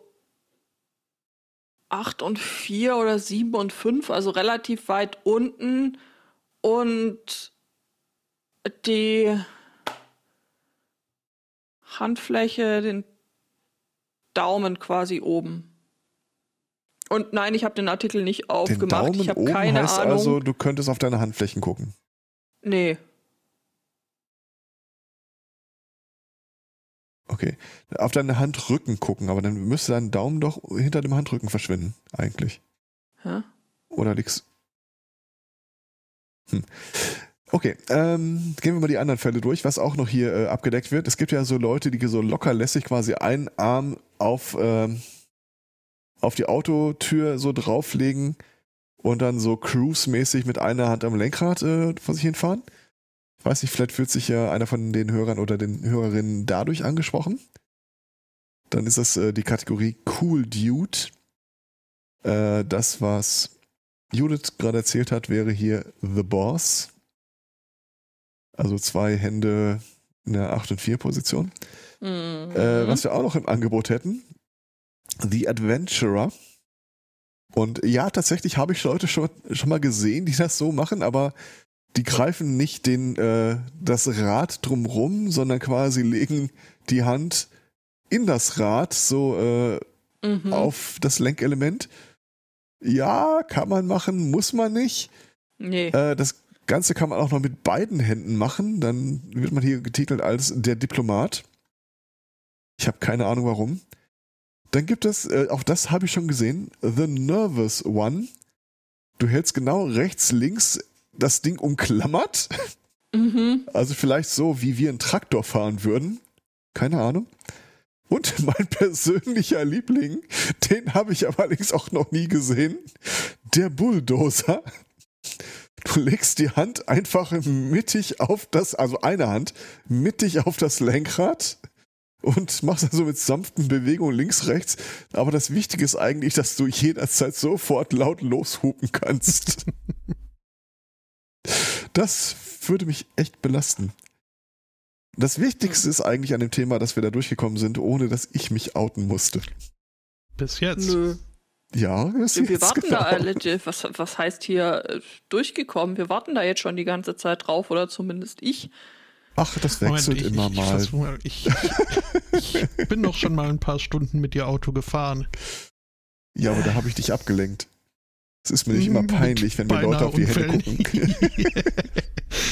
Speaker 2: 8 und 4 oder 7 und 5, also relativ weit unten. Und die Handfläche, den Daumen quasi oben. Und nein, ich habe den Artikel nicht aufgemacht. Den Daumen ich habe keine heißt Ahnung.
Speaker 3: Also, du könntest auf deine Handflächen gucken.
Speaker 2: Nee.
Speaker 3: Okay. Auf deine Handrücken gucken, aber dann müsste dein Daumen doch hinter dem Handrücken verschwinden, eigentlich.
Speaker 2: Hä?
Speaker 3: Oder liegst. Hm. Okay, ähm, gehen wir mal die anderen Fälle durch, was auch noch hier äh, abgedeckt wird. Es gibt ja so Leute, die so locker lässig quasi einen Arm auf, ähm, auf die Autotür so drauflegen und dann so cruise-mäßig mit einer Hand am Lenkrad äh, vor sich hinfahren. Ich weiß nicht, vielleicht fühlt sich ja einer von den Hörern oder den Hörerinnen dadurch angesprochen. Dann ist das äh, die Kategorie Cool Dude. Äh, das, was Judith gerade erzählt hat, wäre hier The Boss. Also zwei Hände in der 8 und 4 Position. Mhm. Äh, was wir auch noch im Angebot hätten, The Adventurer. Und ja, tatsächlich habe ich Leute schon, schon mal gesehen, die das so machen, aber die greifen nicht den, äh, das Rad drumrum, sondern quasi legen die Hand in das Rad, so äh, mhm. auf das Lenkelement. Ja, kann man machen, muss man nicht.
Speaker 2: Nee.
Speaker 3: Äh, das Ganze kann man auch noch mit beiden Händen machen. Dann wird man hier getitelt als der Diplomat. Ich habe keine Ahnung warum. Dann gibt es, äh, auch das habe ich schon gesehen, The Nervous One. Du hältst genau rechts, links das Ding umklammert.
Speaker 2: Mhm.
Speaker 3: Also vielleicht so, wie wir einen Traktor fahren würden. Keine Ahnung. Und *laughs* mein persönlicher Liebling, den habe ich aber allerdings auch noch nie gesehen, der Bulldozer. Du legst die Hand einfach mittig auf das, also eine Hand, mittig auf das Lenkrad und machst also mit sanften Bewegungen links, rechts. Aber das Wichtige ist eigentlich, dass du jederzeit sofort laut loshupen kannst. *laughs* Das würde mich echt belasten. Das Wichtigste ist eigentlich an dem Thema, dass wir da durchgekommen sind, ohne dass ich mich outen musste.
Speaker 1: Bis jetzt.
Speaker 2: Nö.
Speaker 3: Ja, bis
Speaker 2: wir,
Speaker 3: wir
Speaker 2: warten
Speaker 3: genau.
Speaker 2: da alle, was, was heißt hier äh, durchgekommen? Wir warten da jetzt schon die ganze Zeit drauf, oder zumindest ich.
Speaker 3: Ach, das wechselt Moment, ich, immer
Speaker 1: ich, mal. Ich, ich, bin doch schon mal ein paar Stunden mit ihr Auto gefahren.
Speaker 3: Ja, aber da habe ich dich abgelenkt. Es ist mir nicht immer peinlich, wenn mir Leute auf die Hände gucken. *laughs*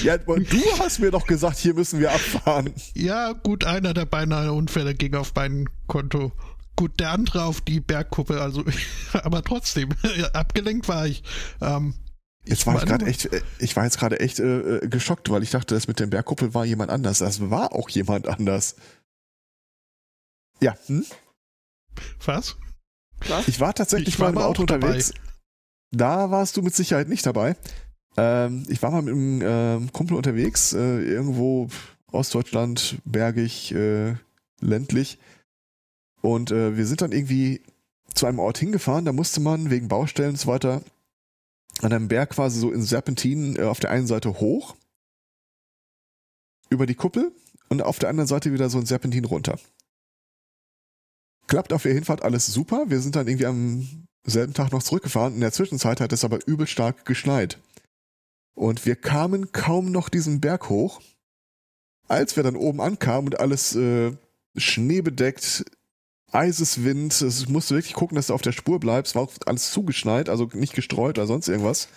Speaker 3: ja, du hast mir doch gesagt, hier müssen wir abfahren.
Speaker 1: Ja, gut, einer der beinahe Unfälle ging auf mein Konto. Gut, der andere auf die Bergkuppe, also, *laughs* aber trotzdem, *laughs* abgelenkt war ich. Ähm,
Speaker 3: Jetzt war ich gerade echt, äh, ich war jetzt gerade echt äh, äh, geschockt, weil ich dachte, das mit dem Bergkuppel war jemand anders. Das war auch jemand anders. Ja. Hm?
Speaker 1: Was?
Speaker 3: Was? Ich war tatsächlich ich war mal im Auto unterwegs. Dabei. Da warst du mit Sicherheit nicht dabei. Ähm, ich war mal mit einem ähm, Kumpel unterwegs, äh, irgendwo Ostdeutschland, bergig, äh, ländlich. Und äh, wir sind dann irgendwie zu einem Ort hingefahren, da musste man wegen Baustellen und so weiter an einem Berg quasi so in Serpentinen äh, auf der einen Seite hoch, über die Kuppel und auf der anderen Seite wieder so ein Serpentin runter. Klappt auf der Hinfahrt alles super. Wir sind dann irgendwie am selben Tag noch zurückgefahren. In der Zwischenzeit hat es aber übel stark geschneit. Und wir kamen kaum noch diesen Berg hoch. Als wir dann oben ankamen und alles äh, schneebedeckt, Eiseswind, es musste wirklich gucken, dass du auf der Spur bleibst, war auch alles zugeschneit, also nicht gestreut oder sonst irgendwas.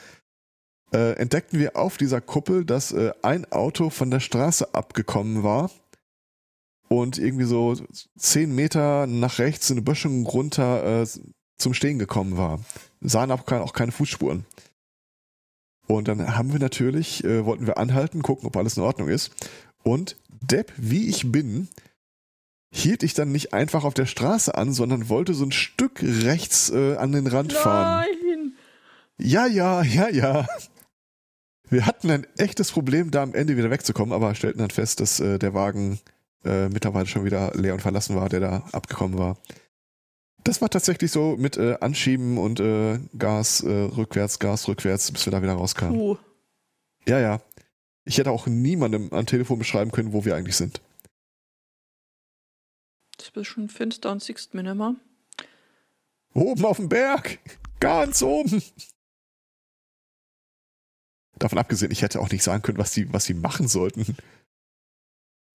Speaker 3: Äh, entdeckten wir auf dieser Kuppel, dass äh, ein Auto von der Straße abgekommen war und irgendwie so zehn Meter nach rechts in eine Böschung runter äh, zum Stehen gekommen war. Sahen aber auch keine Fußspuren. Und dann haben wir natürlich, äh, wollten wir anhalten, gucken, ob alles in Ordnung ist. Und Depp, wie ich bin, hielt ich dann nicht einfach auf der Straße an, sondern wollte so ein Stück rechts äh, an den Rand Nein. fahren. Ja, ja, ja, ja. Wir hatten ein echtes Problem, da am Ende wieder wegzukommen, aber stellten dann fest, dass äh, der Wagen äh, mittlerweile schon wieder leer und verlassen war, der da abgekommen war. Das war tatsächlich so mit äh, Anschieben und äh, Gas äh, rückwärts, Gas rückwärts, bis wir da wieder rauskamen. Puh. Ja, ja. Ich hätte auch niemandem am Telefon beschreiben können, wo wir eigentlich sind.
Speaker 2: Das ist schon finster und siehst mir nicht mehr.
Speaker 3: Oben auf dem Berg. Ganz oben. Davon abgesehen, ich hätte auch nicht sagen können, was sie, was sie machen sollten.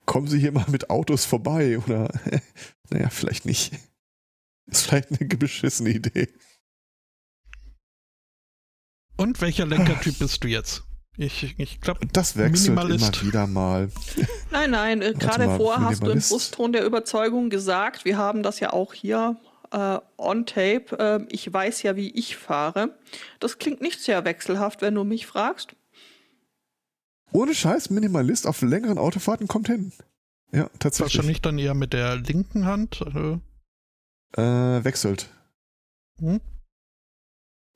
Speaker 3: Kommen Sie hier mal mit Autos vorbei oder *laughs* naja, vielleicht nicht. Ist vielleicht eine beschissene Idee.
Speaker 1: Und welcher Lenkertyp bist du jetzt? Ich, ich glaube,
Speaker 3: das wechselt Minimalist. immer wieder mal. *laughs*
Speaker 2: Nein, nein, äh, gerade vorher hast du im Brustton der Überzeugung gesagt, wir haben das ja auch hier äh, on tape. Äh, ich weiß ja, wie ich fahre. Das klingt nicht sehr wechselhaft, wenn du mich fragst.
Speaker 3: Ohne Scheiß, Minimalist auf längeren Autofahrten kommt hin. Ja, tatsächlich.
Speaker 1: Wahrscheinlich dann eher mit der linken Hand.
Speaker 3: Äh, äh wechselt. Hm?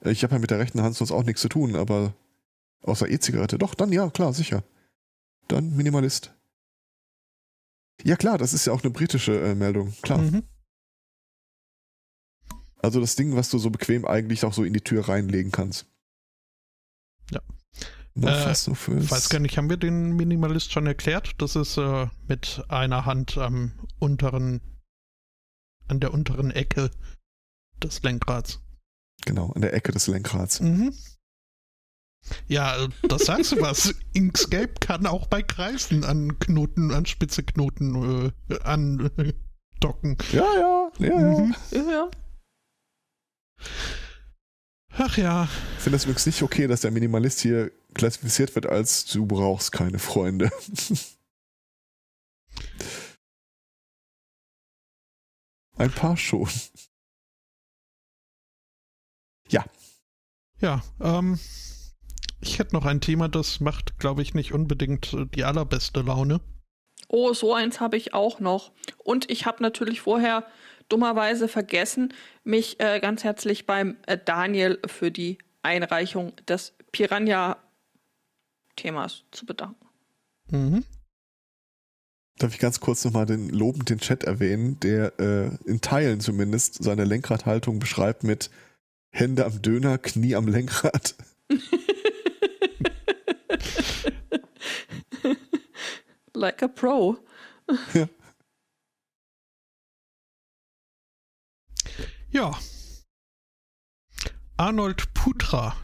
Speaker 3: Ich habe ja mit der rechten Hand sonst auch nichts zu tun, aber Außer E-Zigarette. Doch, dann ja, klar, sicher. Dann Minimalist. Ja, klar, das ist ja auch eine britische äh, Meldung, klar. Mhm. Also das Ding, was du so bequem eigentlich auch so in die Tür reinlegen kannst.
Speaker 1: Ja. Äh, weiß gar nicht, haben wir den Minimalist schon erklärt? Das ist äh, mit einer Hand am unteren, an der unteren Ecke des Lenkrads.
Speaker 3: Genau, an der Ecke des Lenkrads.
Speaker 1: Mhm. Ja, das sagst du was. *laughs* Inkscape kann auch bei Kreisen an Knoten, an spitze Knoten äh, andocken.
Speaker 3: Ja, ja, ja, mhm. ja. ja.
Speaker 1: Ach ja.
Speaker 3: Ich finde es übrigens nicht okay, dass der Minimalist hier klassifiziert wird als du brauchst keine Freunde. *laughs* Ein paar schon. Ja.
Speaker 1: Ja, ähm, ich hätte noch ein Thema, das macht, glaube ich, nicht unbedingt äh, die allerbeste Laune.
Speaker 2: Oh, so eins habe ich auch noch. Und ich habe natürlich vorher dummerweise vergessen, mich äh, ganz herzlich beim äh, Daniel für die Einreichung des Piranha-Themas zu bedanken. Mhm.
Speaker 3: Darf ich ganz kurz nochmal den lobend den Chat erwähnen, der äh, in Teilen zumindest seine Lenkradhaltung beschreibt mit Hände am Döner, Knie am Lenkrad. *laughs*
Speaker 2: like a pro.
Speaker 1: Ja. *laughs* ja. Arnold Putra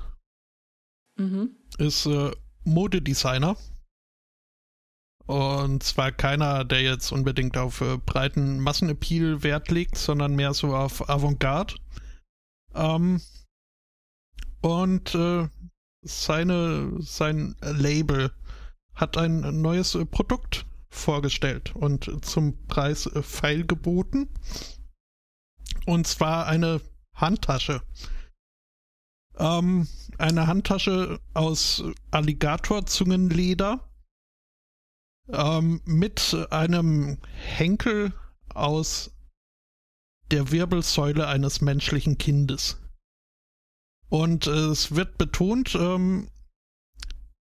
Speaker 1: mhm. ist äh, Modedesigner. Und zwar keiner, der jetzt unbedingt auf äh, breiten Massenappeal Wert legt, sondern mehr so auf Avantgarde. Ähm, und äh, seine, sein Label hat ein neues äh, Produkt vorgestellt und zum Preis äh, feilgeboten. Und zwar eine Handtasche. Ähm, eine Handtasche aus Alligatorzungenleder ähm, mit einem Henkel aus der Wirbelsäule eines menschlichen Kindes. Und äh, es wird betont, ähm,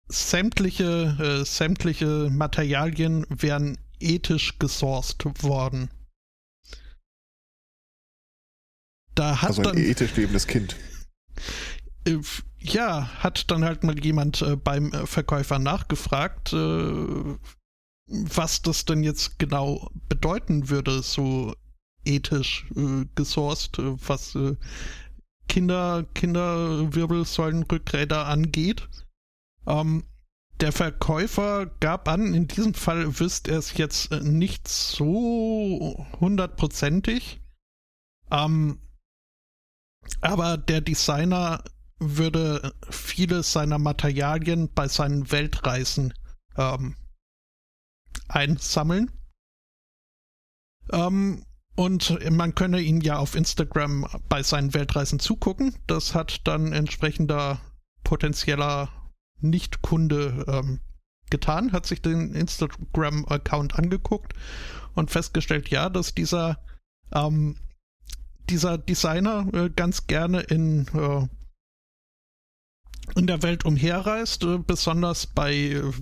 Speaker 1: sämtliche, äh, sämtliche Materialien wären ethisch gesourced worden.
Speaker 3: Da hat also ein dann, ethisch lebendes Kind.
Speaker 1: Äh, ja, hat dann halt mal jemand äh, beim äh, Verkäufer nachgefragt, äh, was das denn jetzt genau bedeuten würde, so ethisch äh, gesourced, äh, was Kinder, Kinderwirbelsäulenrückräder angeht. Ähm, der Verkäufer gab an, in diesem Fall wüsste er es jetzt nicht so hundertprozentig. Ähm, aber der Designer würde viele seiner Materialien bei seinen Weltreisen ähm, einsammeln. Ähm, und man könne ihn ja auf Instagram bei seinen Weltreisen zugucken. Das hat dann entsprechender potenzieller Nicht-Kunde ähm, getan, hat sich den Instagram-Account angeguckt und festgestellt, ja, dass dieser ähm, dieser Designer äh, ganz gerne in, äh, in der Welt umherreist, äh, besonders bei äh,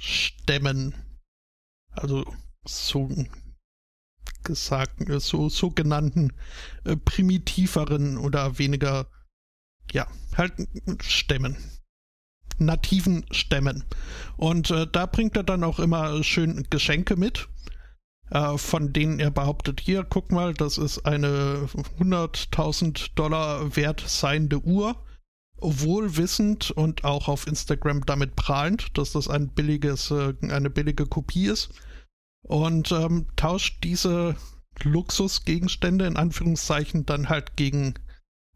Speaker 1: Stämmen. Also so gesagt, äh, so sogenannten äh, primitiveren oder weniger, ja, halt Stämmen. Nativen Stämmen. Und da bringt er dann auch immer schön Geschenke mit äh, von denen er behauptet, hier, guck mal, das ist eine 100.000 Dollar wert seiende Uhr, wohl wissend und auch auf Instagram damit prahlend, dass das ein billiges, äh, eine billige Kopie ist und ähm, tauscht diese Luxusgegenstände in Anführungszeichen dann halt gegen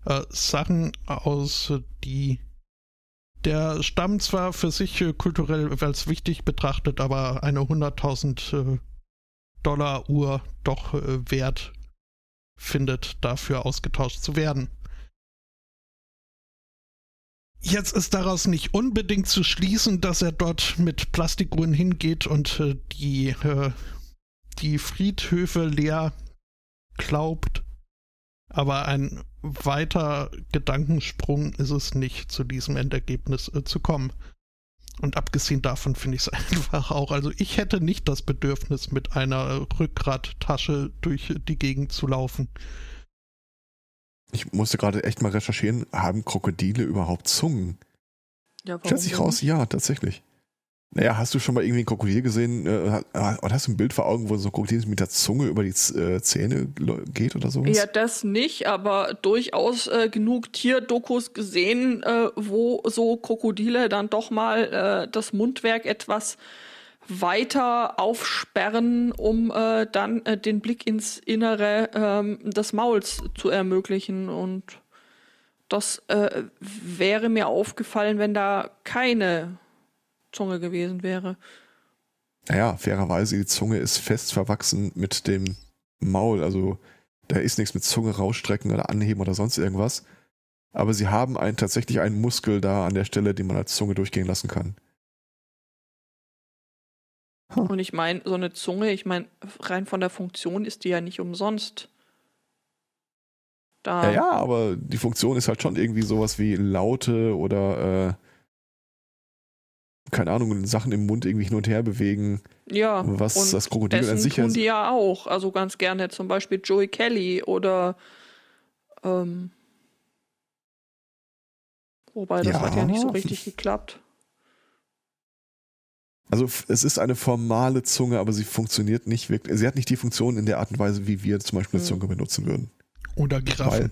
Speaker 1: äh, Sachen aus, die der Stamm zwar für sich äh, kulturell als wichtig betrachtet, aber eine 100.000 äh, Dollar Uhr doch äh, wert findet, dafür ausgetauscht zu werden. Jetzt ist daraus nicht unbedingt zu schließen, dass er dort mit Plastikuhren hingeht und äh, die, äh, die Friedhöfe leer glaubt. Aber ein weiter Gedankensprung ist es nicht, zu diesem Endergebnis äh, zu kommen. Und abgesehen davon finde ich es *laughs* einfach auch. Also ich hätte nicht das Bedürfnis, mit einer Rückgrattasche durch die Gegend zu laufen.
Speaker 3: Ich musste gerade echt mal recherchieren, haben Krokodile überhaupt Zungen? Ja, Stellt sich raus, ja, tatsächlich. Naja, hast du schon mal irgendwie ein Krokodil gesehen? Äh, oder hast du ein Bild vor Augen, wo so ein Krokodil mit der Zunge über die äh, Zähne geht oder sowas?
Speaker 2: Ja, das nicht, aber durchaus äh, genug Tierdokus gesehen, äh, wo so Krokodile dann doch mal äh, das Mundwerk etwas weiter aufsperren, um äh, dann den Blick ins Innere ähm, des Mauls zu ermöglichen. Und das wäre mir aufgefallen, wenn da keine Zunge gewesen wäre.
Speaker 3: Naja, fairerweise, die Zunge ist fest verwachsen mit dem Maul. Also da ist nichts mit Zunge rausstrecken oder anheben oder sonst irgendwas. Aber sie haben ein, tatsächlich einen Muskel da an der Stelle, den man als Zunge durchgehen lassen kann.
Speaker 2: Huh. Und ich meine, so eine Zunge, ich meine, rein von der Funktion ist die ja nicht umsonst.
Speaker 3: Da. Ja, ja, aber die Funktion ist halt schon irgendwie sowas wie Laute oder äh, keine Ahnung, Sachen im Mund irgendwie hin und her bewegen.
Speaker 2: Ja,
Speaker 3: was und das Krokodil
Speaker 2: an sich tun die ja auch. Also ganz gerne zum Beispiel Joey Kelly oder ähm, wobei das ja. hat ja nicht so richtig geklappt.
Speaker 3: Also es ist eine formale Zunge, aber sie funktioniert nicht wirklich. Sie hat nicht die Funktion in der Art und Weise, wie wir zum Beispiel eine hm. Zunge benutzen würden.
Speaker 1: Oder Giraffen.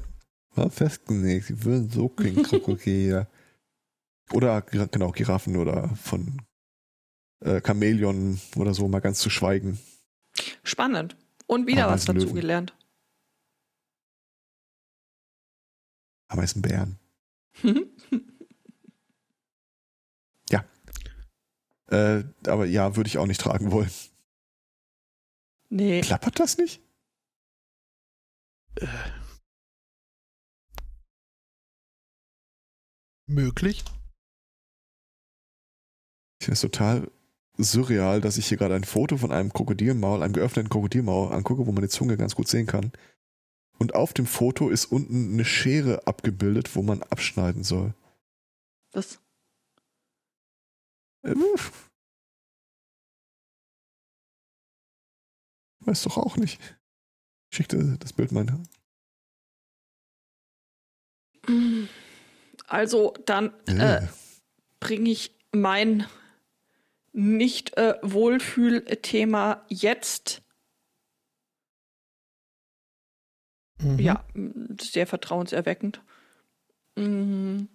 Speaker 3: Weil, festgelegt, sie würden so klingen, *laughs* Krokodil. Oder genau, Giraffen oder von äh, Chamäleon oder so, mal ganz zu schweigen.
Speaker 2: Spannend. Und wieder was dazu Löwen. gelernt.
Speaker 3: Ameisenbären. *laughs* ja. Äh, aber ja, würde ich auch nicht tragen wollen.
Speaker 2: Nee.
Speaker 3: Klappert das nicht?
Speaker 1: Äh. Möglich.
Speaker 3: Ich finde es total surreal, dass ich hier gerade ein Foto von einem Krokodilmaul, einem geöffneten Krokodilmaul angucke, wo man die Zunge ganz gut sehen kann. Und auf dem Foto ist unten eine Schere abgebildet, wo man abschneiden soll.
Speaker 2: Was?
Speaker 3: Äh, weiß doch auch nicht. Ich schickte das Bild meiner.
Speaker 2: Also dann äh, bringe ich mein nicht äh, Wohlfühlthema jetzt. Mhm. Ja, sehr vertrauenserweckend. Mhm.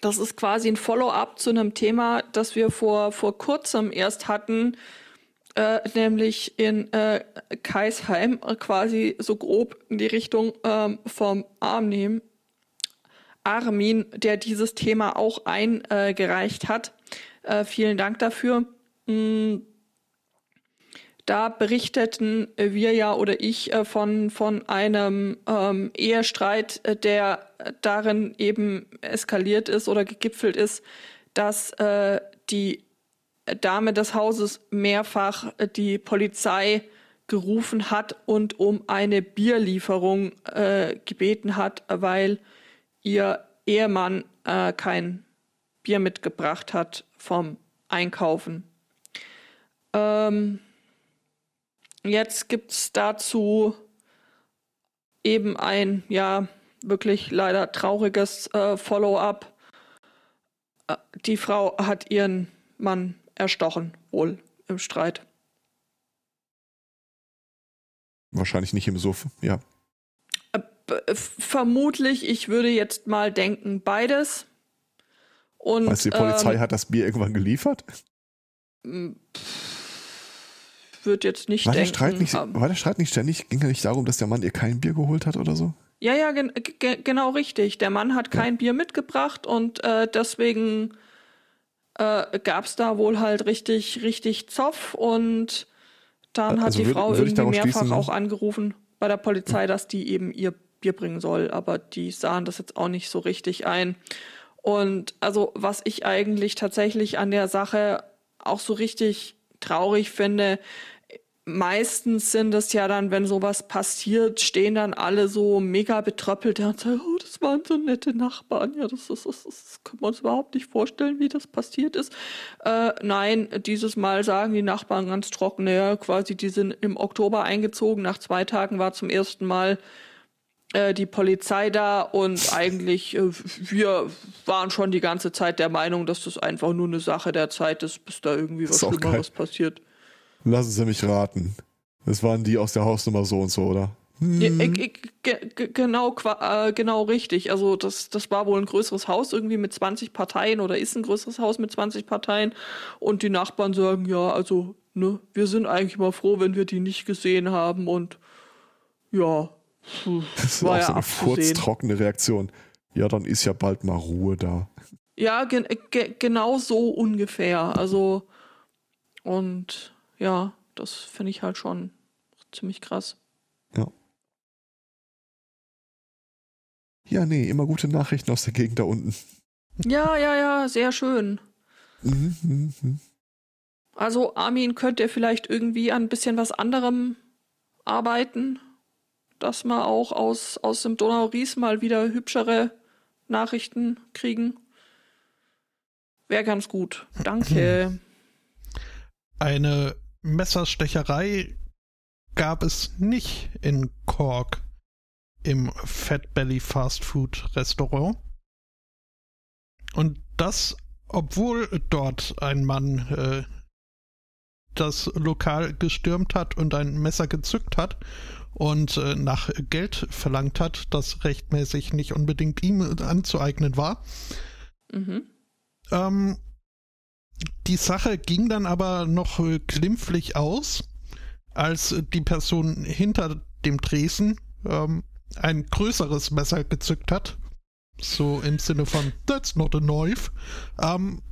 Speaker 2: Das ist quasi ein Follow-up zu einem Thema, das wir vor, vor kurzem erst hatten, äh, nämlich in äh, Kaisheim, quasi so grob in die Richtung ähm, vom Armin, Armin, der dieses Thema auch eingereicht hat. Äh, vielen Dank dafür. Mm, da berichteten wir ja oder ich äh, von, von einem ähm, Ehestreit, äh, der darin eben eskaliert ist oder gegipfelt ist, dass äh, die Dame des Hauses mehrfach äh, die Polizei gerufen hat und um eine Bierlieferung äh, gebeten hat, weil ihr Ehemann äh, kein Bier mitgebracht hat vom Einkaufen. Ähm, jetzt gibt es dazu eben ein, ja, wirklich leider trauriges äh, Follow-up. Äh, die Frau hat ihren Mann erstochen, wohl im Streit.
Speaker 3: Wahrscheinlich nicht im Suff, ja.
Speaker 2: Äh, vermutlich, ich würde jetzt mal denken, beides. Und,
Speaker 3: Weißt du, die Polizei ähm, hat das Bier irgendwann geliefert?
Speaker 2: Wird jetzt nicht
Speaker 3: war
Speaker 2: denken.
Speaker 3: Der Streit nicht, war der Streit nicht ständig? Ging ja nicht darum, dass der Mann ihr kein Bier geholt hat oder so?
Speaker 2: Ja, ja, gen genau richtig. Der Mann hat kein ja. Bier mitgebracht und äh, deswegen äh, gab es da wohl halt richtig, richtig Zoff und dann also hat die würd, Frau irgendwie mehrfach schließen, auch angerufen bei der Polizei, dass die eben ihr Bier bringen soll, aber die sahen das jetzt auch nicht so richtig ein. Und also, was ich eigentlich tatsächlich an der Sache auch so richtig traurig finde, meistens sind es ja dann, wenn sowas passiert, stehen dann alle so mega betröppelt und sagen, oh, das waren so nette Nachbarn. Ja, das, ist, das, das können wir uns überhaupt nicht vorstellen, wie das passiert ist. Äh, nein, dieses Mal sagen die Nachbarn ganz trocken, ja, quasi, die sind im Oktober eingezogen. Nach zwei Tagen war zum ersten Mal äh, die Polizei da und eigentlich äh, wir waren schon die ganze Zeit der Meinung, dass das einfach nur eine Sache der Zeit ist, bis da irgendwie was Schlimmeres passiert.
Speaker 3: Lassen Sie mich raten. Das waren die aus der Hausnummer so und so, oder?
Speaker 2: Hm. Genau, äh, genau richtig. Also das, das war wohl ein größeres Haus irgendwie mit 20 Parteien oder ist ein größeres Haus mit 20 Parteien. Und die Nachbarn sagen, ja, also, ne, wir sind eigentlich mal froh, wenn wir die nicht gesehen haben. Und ja,
Speaker 3: das ist auch ja so eine furztrockene Reaktion. Ja, dann ist ja bald mal Ruhe da.
Speaker 2: Ja, ge ge genau so ungefähr. Also, und ja, das finde ich halt schon ziemlich krass.
Speaker 3: Ja. Ja, nee, immer gute Nachrichten aus der Gegend da unten.
Speaker 2: Ja, ja, ja, sehr schön. Mhm, mhm, mhm. Also Armin könnte vielleicht irgendwie an ein bisschen was anderem arbeiten, dass wir auch aus, aus dem Donau-Ries mal wieder hübschere Nachrichten kriegen. Wäre ganz gut. Danke. *laughs*
Speaker 1: Eine Messerstecherei gab es nicht in Cork im Fat Belly Fast Food Restaurant. Und das, obwohl dort ein Mann äh, das Lokal gestürmt hat und ein Messer gezückt hat und äh, nach Geld verlangt hat, das rechtmäßig nicht unbedingt ihm anzueignen war. Mhm. Ähm, die Sache ging dann aber noch äh, glimpflich aus, als die Person hinter dem Tresen ähm, ein größeres Messer gezückt hat. So im Sinne von That's not a knife. Ähm,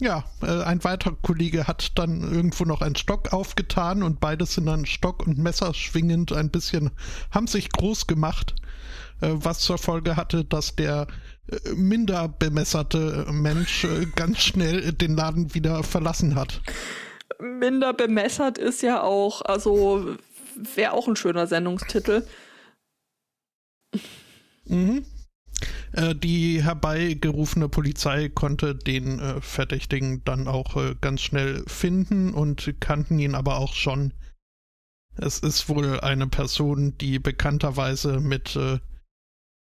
Speaker 1: ja, äh, ein weiterer Kollege hat dann irgendwo noch einen Stock aufgetan und beide sind dann Stock und Messer schwingend ein bisschen, haben sich groß gemacht. äh, was zur Folge hatte, dass der äh, minder bemesserte Mensch *laughs* ganz schnell den Laden wieder verlassen hat.
Speaker 2: Minder bemessert ist ja auch, also wäre auch ein schöner Sendungstitel.
Speaker 1: Mhm. Äh, die herbeigerufene Polizei konnte den äh, Verdächtigen dann auch äh, ganz schnell finden und kannten ihn aber auch schon. Es ist wohl eine Person, die bekannterweise mit äh,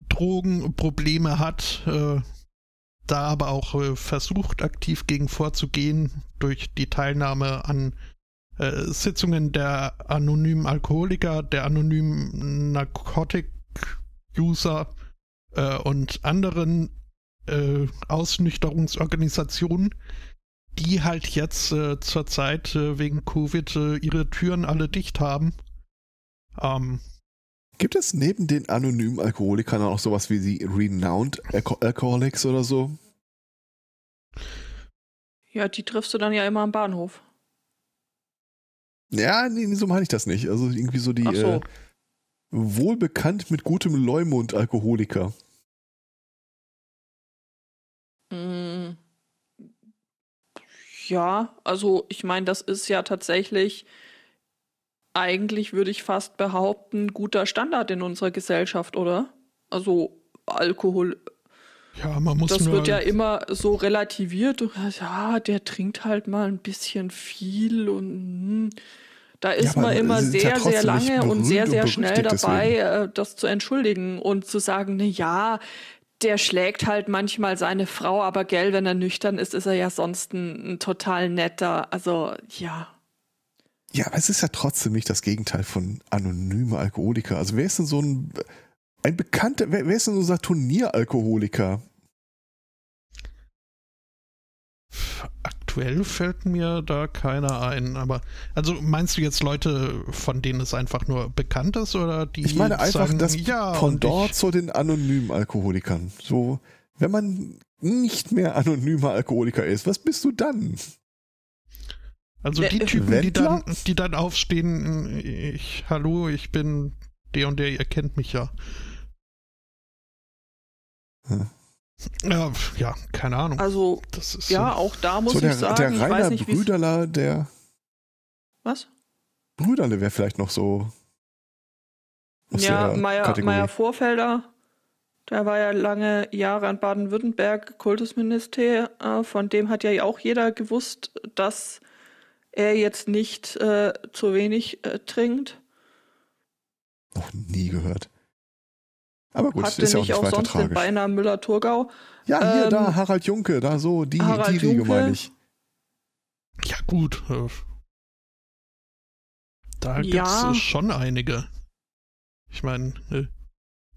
Speaker 1: Drogen Probleme hat, da aber auch versucht, aktiv gegen vorzugehen durch die Teilnahme an Sitzungen der anonymen Alkoholiker, der anonymen Narcotic-User äh, und anderen äh, Ausnüchterungsorganisationen, die halt jetzt äh, zurzeit äh, wegen Covid äh, ihre Türen alle dicht haben.
Speaker 3: Ähm, Gibt es neben den anonymen Alkoholikern auch sowas wie die Renowned Alcoholics oder so?
Speaker 2: Ja, die triffst du dann ja immer am Bahnhof.
Speaker 3: Ja, nee, so meine ich das nicht. Also irgendwie so die so. äh, wohlbekannt mit gutem Leumund Alkoholiker.
Speaker 2: Mm. Ja, also ich meine, das ist ja tatsächlich, eigentlich würde ich fast behaupten, guter Standard in unserer Gesellschaft, oder? Also Alkohol.
Speaker 1: Ja, man muss
Speaker 2: Das wird ja immer so relativiert. Ja, der trinkt halt mal ein bisschen viel und hm. Da ist ja, man immer sehr, ja sehr lange und sehr, sehr schnell dabei, deswegen. Äh, das zu entschuldigen und zu sagen, na ja, der schlägt halt manchmal seine Frau, aber gell, wenn er nüchtern ist, ist er ja sonst ein, ein total netter. Also, ja.
Speaker 3: Ja, aber es ist ja trotzdem nicht das Gegenteil von anonyme Alkoholiker. Also wer ist denn so ein, ein bekannter, wer, wer ist denn so ein Turnieralkoholiker?
Speaker 1: Aktuell fällt mir da keiner ein. Aber also meinst du jetzt Leute, von denen es einfach nur bekannt ist oder die?
Speaker 3: Ich meine einfach sagen, das ja, von dort ich, zu den anonymen Alkoholikern. So, wenn man nicht mehr anonymer Alkoholiker ist, was bist du dann?
Speaker 1: Also die Typen, die dann, die dann aufstehen, ich, hallo, ich bin der und der, ihr kennt mich ja. Hm. Ja, ja, keine Ahnung.
Speaker 2: Also, ja, so auch da muss so
Speaker 3: der,
Speaker 2: ich sagen,
Speaker 3: der Rainer
Speaker 2: ich weiß nicht,
Speaker 3: Brüderler, der.
Speaker 2: Was?
Speaker 3: Brüderle wäre vielleicht noch so.
Speaker 2: Ja, Meier, Meier Vorfelder, der war ja lange Jahre an Baden-Württemberg Kultusminister. Äh, von dem hat ja auch jeder gewusst, dass er jetzt nicht äh, zu wenig äh, trinkt.
Speaker 3: Noch nie gehört. Aber gut,
Speaker 2: Hatte
Speaker 3: ist ja
Speaker 2: auch nicht,
Speaker 3: auch
Speaker 2: sonst
Speaker 3: tragisch.
Speaker 2: den Beinahe Müller-Thurgau.
Speaker 3: Ja, hier, ähm, da, Harald Junke, da so, die, Harald die Riege meine ich.
Speaker 1: Ja, gut. Äh, da gibt es äh, schon einige. Ich meine, äh,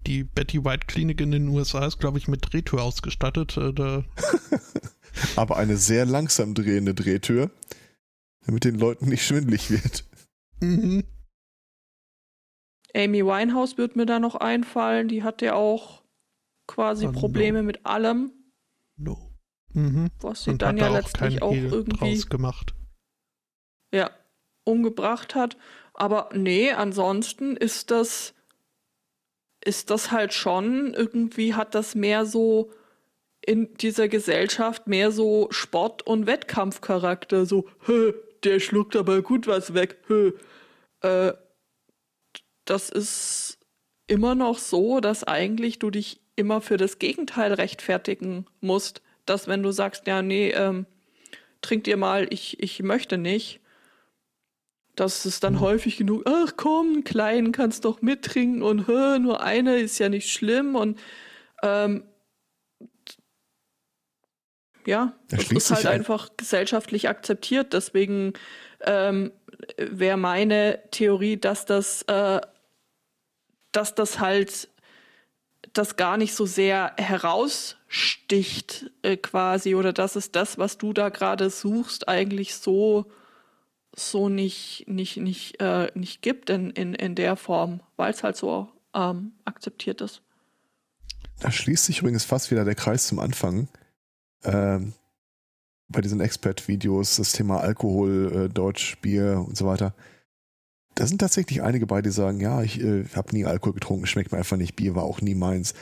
Speaker 1: die Betty White Klinik in den USA ist, glaube ich, mit Drehtür ausgestattet. *laughs*
Speaker 3: Aber eine sehr langsam drehende Drehtür, damit den Leuten nicht schwindlig wird. Mhm.
Speaker 2: Amy Winehouse wird mir da noch einfallen. Die hatte ja auch quasi oh, Probleme no. mit allem.
Speaker 1: No.
Speaker 2: Mhm. Was sie Und dann ja letztlich auch Hehl irgendwie
Speaker 1: gemacht.
Speaker 2: Ja, umgebracht hat. Aber nee, ansonsten ist das ist das halt schon irgendwie hat das mehr so in dieser Gesellschaft mehr so Sport- und Wettkampfcharakter. So, hö, *laughs* der schluckt aber gut was weg. Hö. *laughs* Äh, das ist immer noch so, dass eigentlich du dich immer für das Gegenteil rechtfertigen musst. Dass wenn du sagst, ja, nee, ähm, trink dir mal, ich, ich möchte nicht, dass es dann mhm. häufig genug, ach komm, klein kannst doch mittrinken und hör, nur eine ist ja nicht schlimm und ähm, ja, das ist halt einfach gesellschaftlich akzeptiert. Deswegen ähm, wäre meine Theorie, dass das äh, dass das halt das gar nicht so sehr heraussticht äh, quasi oder dass es das, was du da gerade suchst, eigentlich so so nicht nicht nicht äh, nicht gibt in, in, in der Form, weil es halt so ähm, akzeptiert ist.
Speaker 3: Da schließt sich übrigens fast wieder der Kreis zum Anfang. Ähm, bei diesen Expert-Videos, das Thema Alkohol, äh, Deutsch, Bier und so weiter da sind tatsächlich einige bei, die sagen, ja, ich äh, habe nie Alkohol getrunken, schmeckt mir einfach nicht, Bier war auch nie meins.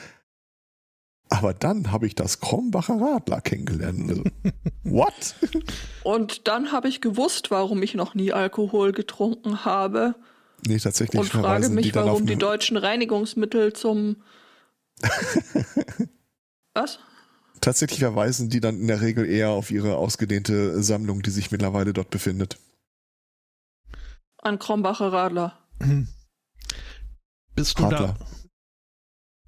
Speaker 3: Aber dann habe ich das Krombacher Radler kennengelernt. Also, *laughs* what?
Speaker 2: Und dann habe ich gewusst, warum ich noch nie Alkohol getrunken habe.
Speaker 3: Nee, tatsächlich.
Speaker 2: Und frage mich, die warum die deutschen Reinigungsmittel zum. *laughs* Was?
Speaker 3: Tatsächlich verweisen die dann in der Regel eher auf ihre ausgedehnte Sammlung, die sich mittlerweile dort befindet.
Speaker 2: An Krombacher Radler.
Speaker 1: Bist du Radler. da?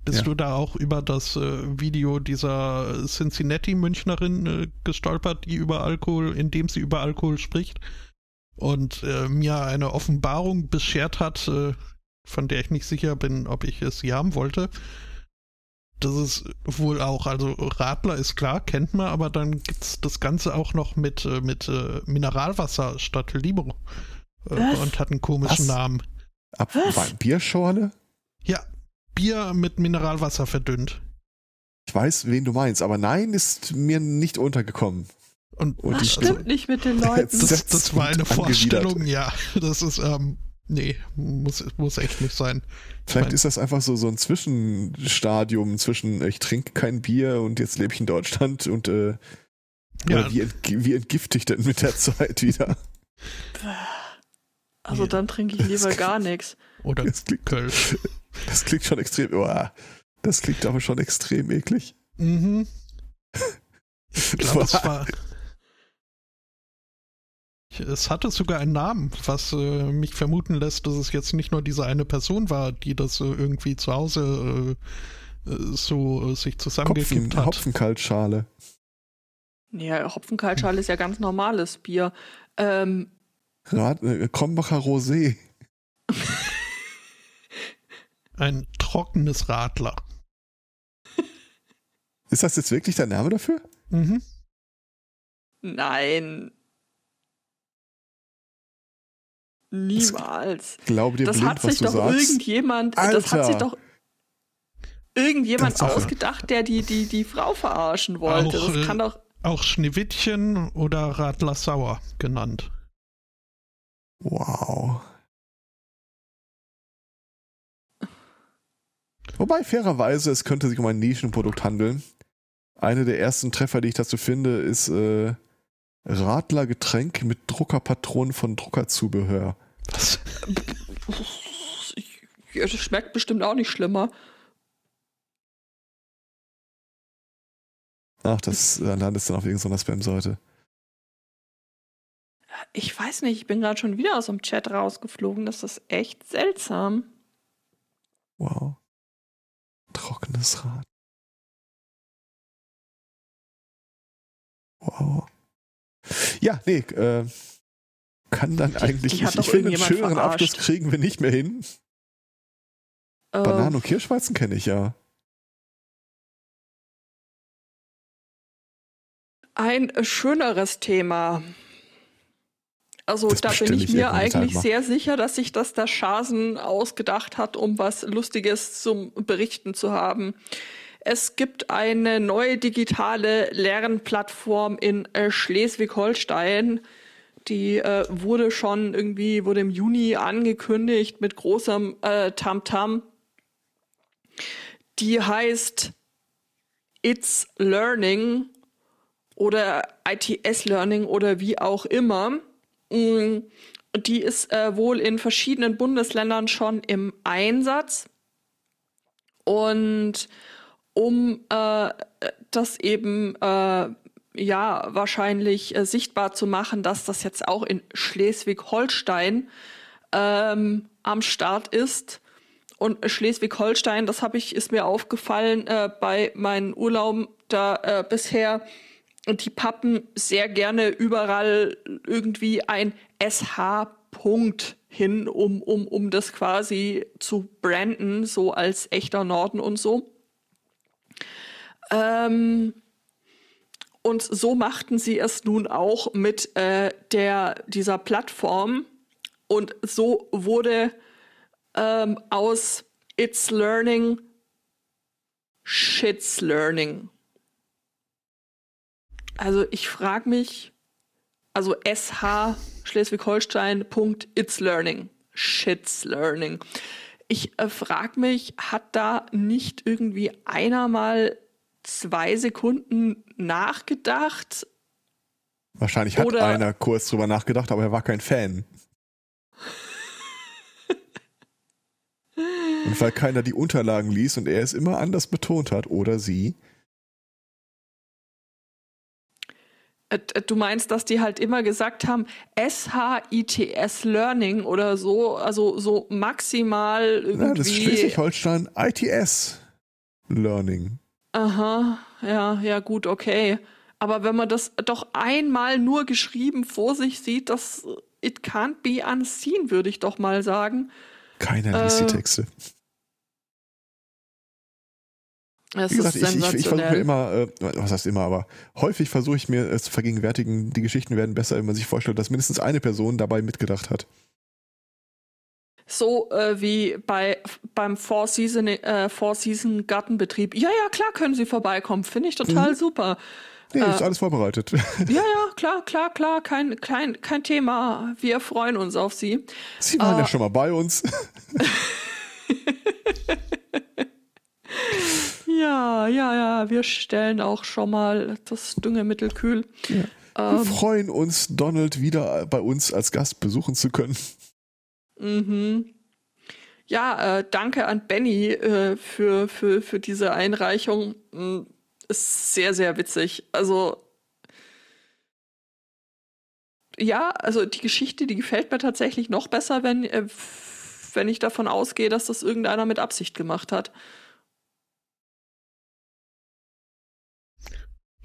Speaker 1: Bist ja. du da auch über das äh, Video dieser Cincinnati-Münchnerin äh, gestolpert, die über Alkohol, indem sie über Alkohol spricht und äh, mir eine Offenbarung beschert hat, äh, von der ich nicht sicher bin, ob ich es sie haben wollte? Das ist wohl auch, also Radler ist klar, kennt man, aber dann gibt es das Ganze auch noch mit, äh, mit äh, Mineralwasser statt Libro. Was? und hat einen komischen Was? Namen.
Speaker 3: Ab Bierschorle?
Speaker 1: Ja, Bier mit Mineralwasser verdünnt.
Speaker 3: Ich weiß, wen du meinst, aber nein, ist mir nicht untergekommen.
Speaker 2: Und, und Was stimmt also, nicht mit den *laughs* Leuten?
Speaker 1: Das, das war eine Vorstellung, ja. Das ist, ähm, nee, muss, muss echt nicht sein.
Speaker 3: Vielleicht ist das einfach so, so ein Zwischenstadium zwischen ich trinke kein Bier und jetzt lebe ich in Deutschland und äh, ja. wie, wie entgifte ich denn mit der *laughs* Zeit wieder?
Speaker 2: Also dann trinke ich lieber gar nichts.
Speaker 1: Oder das *laughs* klingt, Kölsch.
Speaker 3: Das klingt schon extrem, oh, das klingt aber schon extrem eklig.
Speaker 1: Mhm. Ich *laughs* glaube, es war. Es hatte sogar einen Namen, was äh, mich vermuten lässt, dass es jetzt nicht nur diese eine Person war, die das äh, irgendwie zu Hause äh, äh so äh, sich zusammengekippt hat.
Speaker 3: Hopfenkaltschale.
Speaker 2: Ja, Hopfenkaltschale ist ja ganz normales Bier. Ähm,
Speaker 3: äh, Krombacher Rosé. *laughs*
Speaker 1: Ein trockenes Radler. *laughs*
Speaker 3: Ist das jetzt wirklich der Name dafür?
Speaker 1: Mhm.
Speaker 2: Nein. Niemals.
Speaker 3: Ich glaube dir
Speaker 2: das
Speaker 3: blind,
Speaker 2: hat sich doch
Speaker 3: sagst.
Speaker 2: irgendjemand, Alter. das hat sich doch irgendjemand ausgedacht, der die, die, die Frau verarschen wollte. Auch, das kann doch.
Speaker 1: Auch Schneewittchen oder Radler Sauer genannt.
Speaker 3: Wow. Wobei fairerweise, es könnte sich um ein Nischenprodukt handeln. Eine der ersten Treffer, die ich dazu finde, ist äh, Radler Getränk mit Druckerpatronen von Druckerzubehör.
Speaker 2: Was? Das schmeckt bestimmt auch nicht schlimmer.
Speaker 3: Ach, das landet dann auf irgendeiner Spam-Seite.
Speaker 2: Ich weiß nicht, ich bin gerade schon wieder aus dem Chat rausgeflogen. Das ist echt seltsam.
Speaker 3: Wow. Trockenes Rad. Wow. Ja, nee, äh, kann dann eigentlich.
Speaker 2: Die, die
Speaker 3: ich, finde, einen schöneren verarscht. Abschluss kriegen wir nicht mehr hin. Uh, Bananen und Kirschweizen kenne ich ja.
Speaker 2: Ein schöneres Thema. Also das da bin ich mir eigentlich sehr sicher, dass sich das der Schasen ausgedacht hat, um was Lustiges zum Berichten zu haben. Es gibt eine neue digitale Lernplattform in äh, Schleswig-Holstein. Die äh, wurde schon irgendwie, wurde im Juni angekündigt mit großem äh, Tamtam. -Tam. Die heißt It's Learning oder ITS Learning oder wie auch immer. Mm, die ist äh, wohl in verschiedenen Bundesländern schon im Einsatz. Und um äh, das eben äh, ja wahrscheinlich äh, sichtbar zu machen, dass das jetzt auch in Schleswig-Holstein ähm, am Start ist. Und Schleswig-Holstein, das habe ich, ist mir aufgefallen äh, bei meinen Urlauben da äh, bisher und die pappen sehr gerne überall irgendwie ein SH-Punkt hin, um, um, um das quasi zu branden, so als echter Norden und so. Ähm, und so machten sie es nun auch mit äh, der, dieser Plattform. Und so wurde ähm, aus It's Learning Shit's Learning. Also ich frage mich, also sh Schleswig-Holstein.itslearning. Shit's Learning. Ich äh, frage mich, hat da nicht irgendwie einer mal zwei Sekunden nachgedacht?
Speaker 3: Wahrscheinlich hat Oder einer kurz drüber nachgedacht, aber er war kein Fan. *laughs* und weil keiner die Unterlagen liest und er es immer anders betont hat, oder sie,
Speaker 2: du meinst, dass die halt immer gesagt haben, SHITS Learning oder so, also so maximal irgendwie. Ja, das ist
Speaker 3: Schleswig-Holstein ITS Learning.
Speaker 2: Aha, ja, ja, gut, okay. Aber wenn man das doch einmal nur geschrieben vor sich sieht, das it can't be unseen, würde ich doch mal sagen.
Speaker 3: Keiner liest äh, die Texte. Es Wie gesagt, ich, ich, ich versuche immer, äh, was heißt immer, aber häufig versuche ich mir äh, zu vergegenwärtigen, die Geschichten werden besser, wenn man sich vorstellt, dass mindestens eine Person dabei mitgedacht hat.
Speaker 2: So äh, wie bei beim Four Season, äh, Four Season Gartenbetrieb. Ja, ja, klar können Sie vorbeikommen. Finde ich total mhm. super.
Speaker 3: Nee, ist äh, alles vorbereitet. *laughs*
Speaker 2: Ja, ja, klar, klar, klar, kein, kein, kein Thema. Wir freuen uns auf Sie.
Speaker 3: Sie waren ja äh, schon mal bei uns. *laughs* *laughs*
Speaker 2: Ja, ja, ja, wir stellen auch schon mal das Düngemittel kühl. Ja.
Speaker 3: Wir ähm, freuen uns, Donald wieder bei uns als Gast besuchen zu können.
Speaker 2: Mhm. Ja, äh, danke an Benny äh, für, für, für diese Einreichung. Mhm, ist sehr, sehr witzig. Also, ja, also die Geschichte, die gefällt mir tatsächlich noch besser, wenn, äh, wenn ich davon ausgehe, dass das irgendeiner mit Absicht gemacht hat.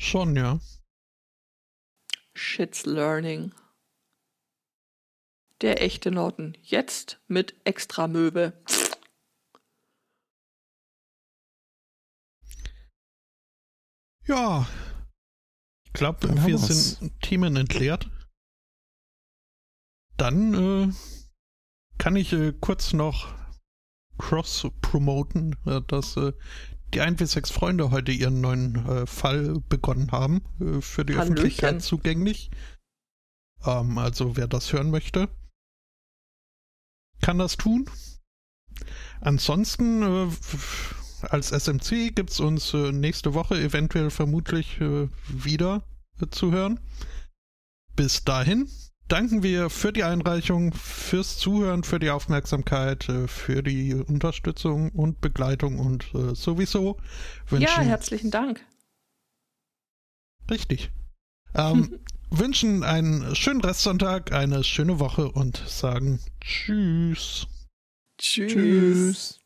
Speaker 1: Schon, ja.
Speaker 2: Shit's Learning. Der echte Norton. Jetzt mit extra Möbel.
Speaker 1: Ja. Ich glaube, wir sind Themen entleert. Dann äh, kann ich äh, kurz noch cross-promoten, äh, dass äh, die 1W6 Freunde heute ihren neuen äh, Fall begonnen haben, äh, für die Hallöchen. Öffentlichkeit zugänglich. Ähm, also wer das hören möchte, kann das tun. Ansonsten äh, als SMC gibt es uns äh, nächste Woche eventuell vermutlich äh, wieder äh, zu hören. Bis dahin danken wir für die Einreichung, fürs Zuhören, für die Aufmerksamkeit, äh, für die Unterstützung und Begleitung und äh, sowieso.
Speaker 2: Wünschen, ja, herzlichen Dank.
Speaker 1: Richtig. Ähm, *laughs* wünschen einen schönen Restsonntag, eine schöne Woche und sagen Tschüss.
Speaker 2: Tschüss. Tschüss.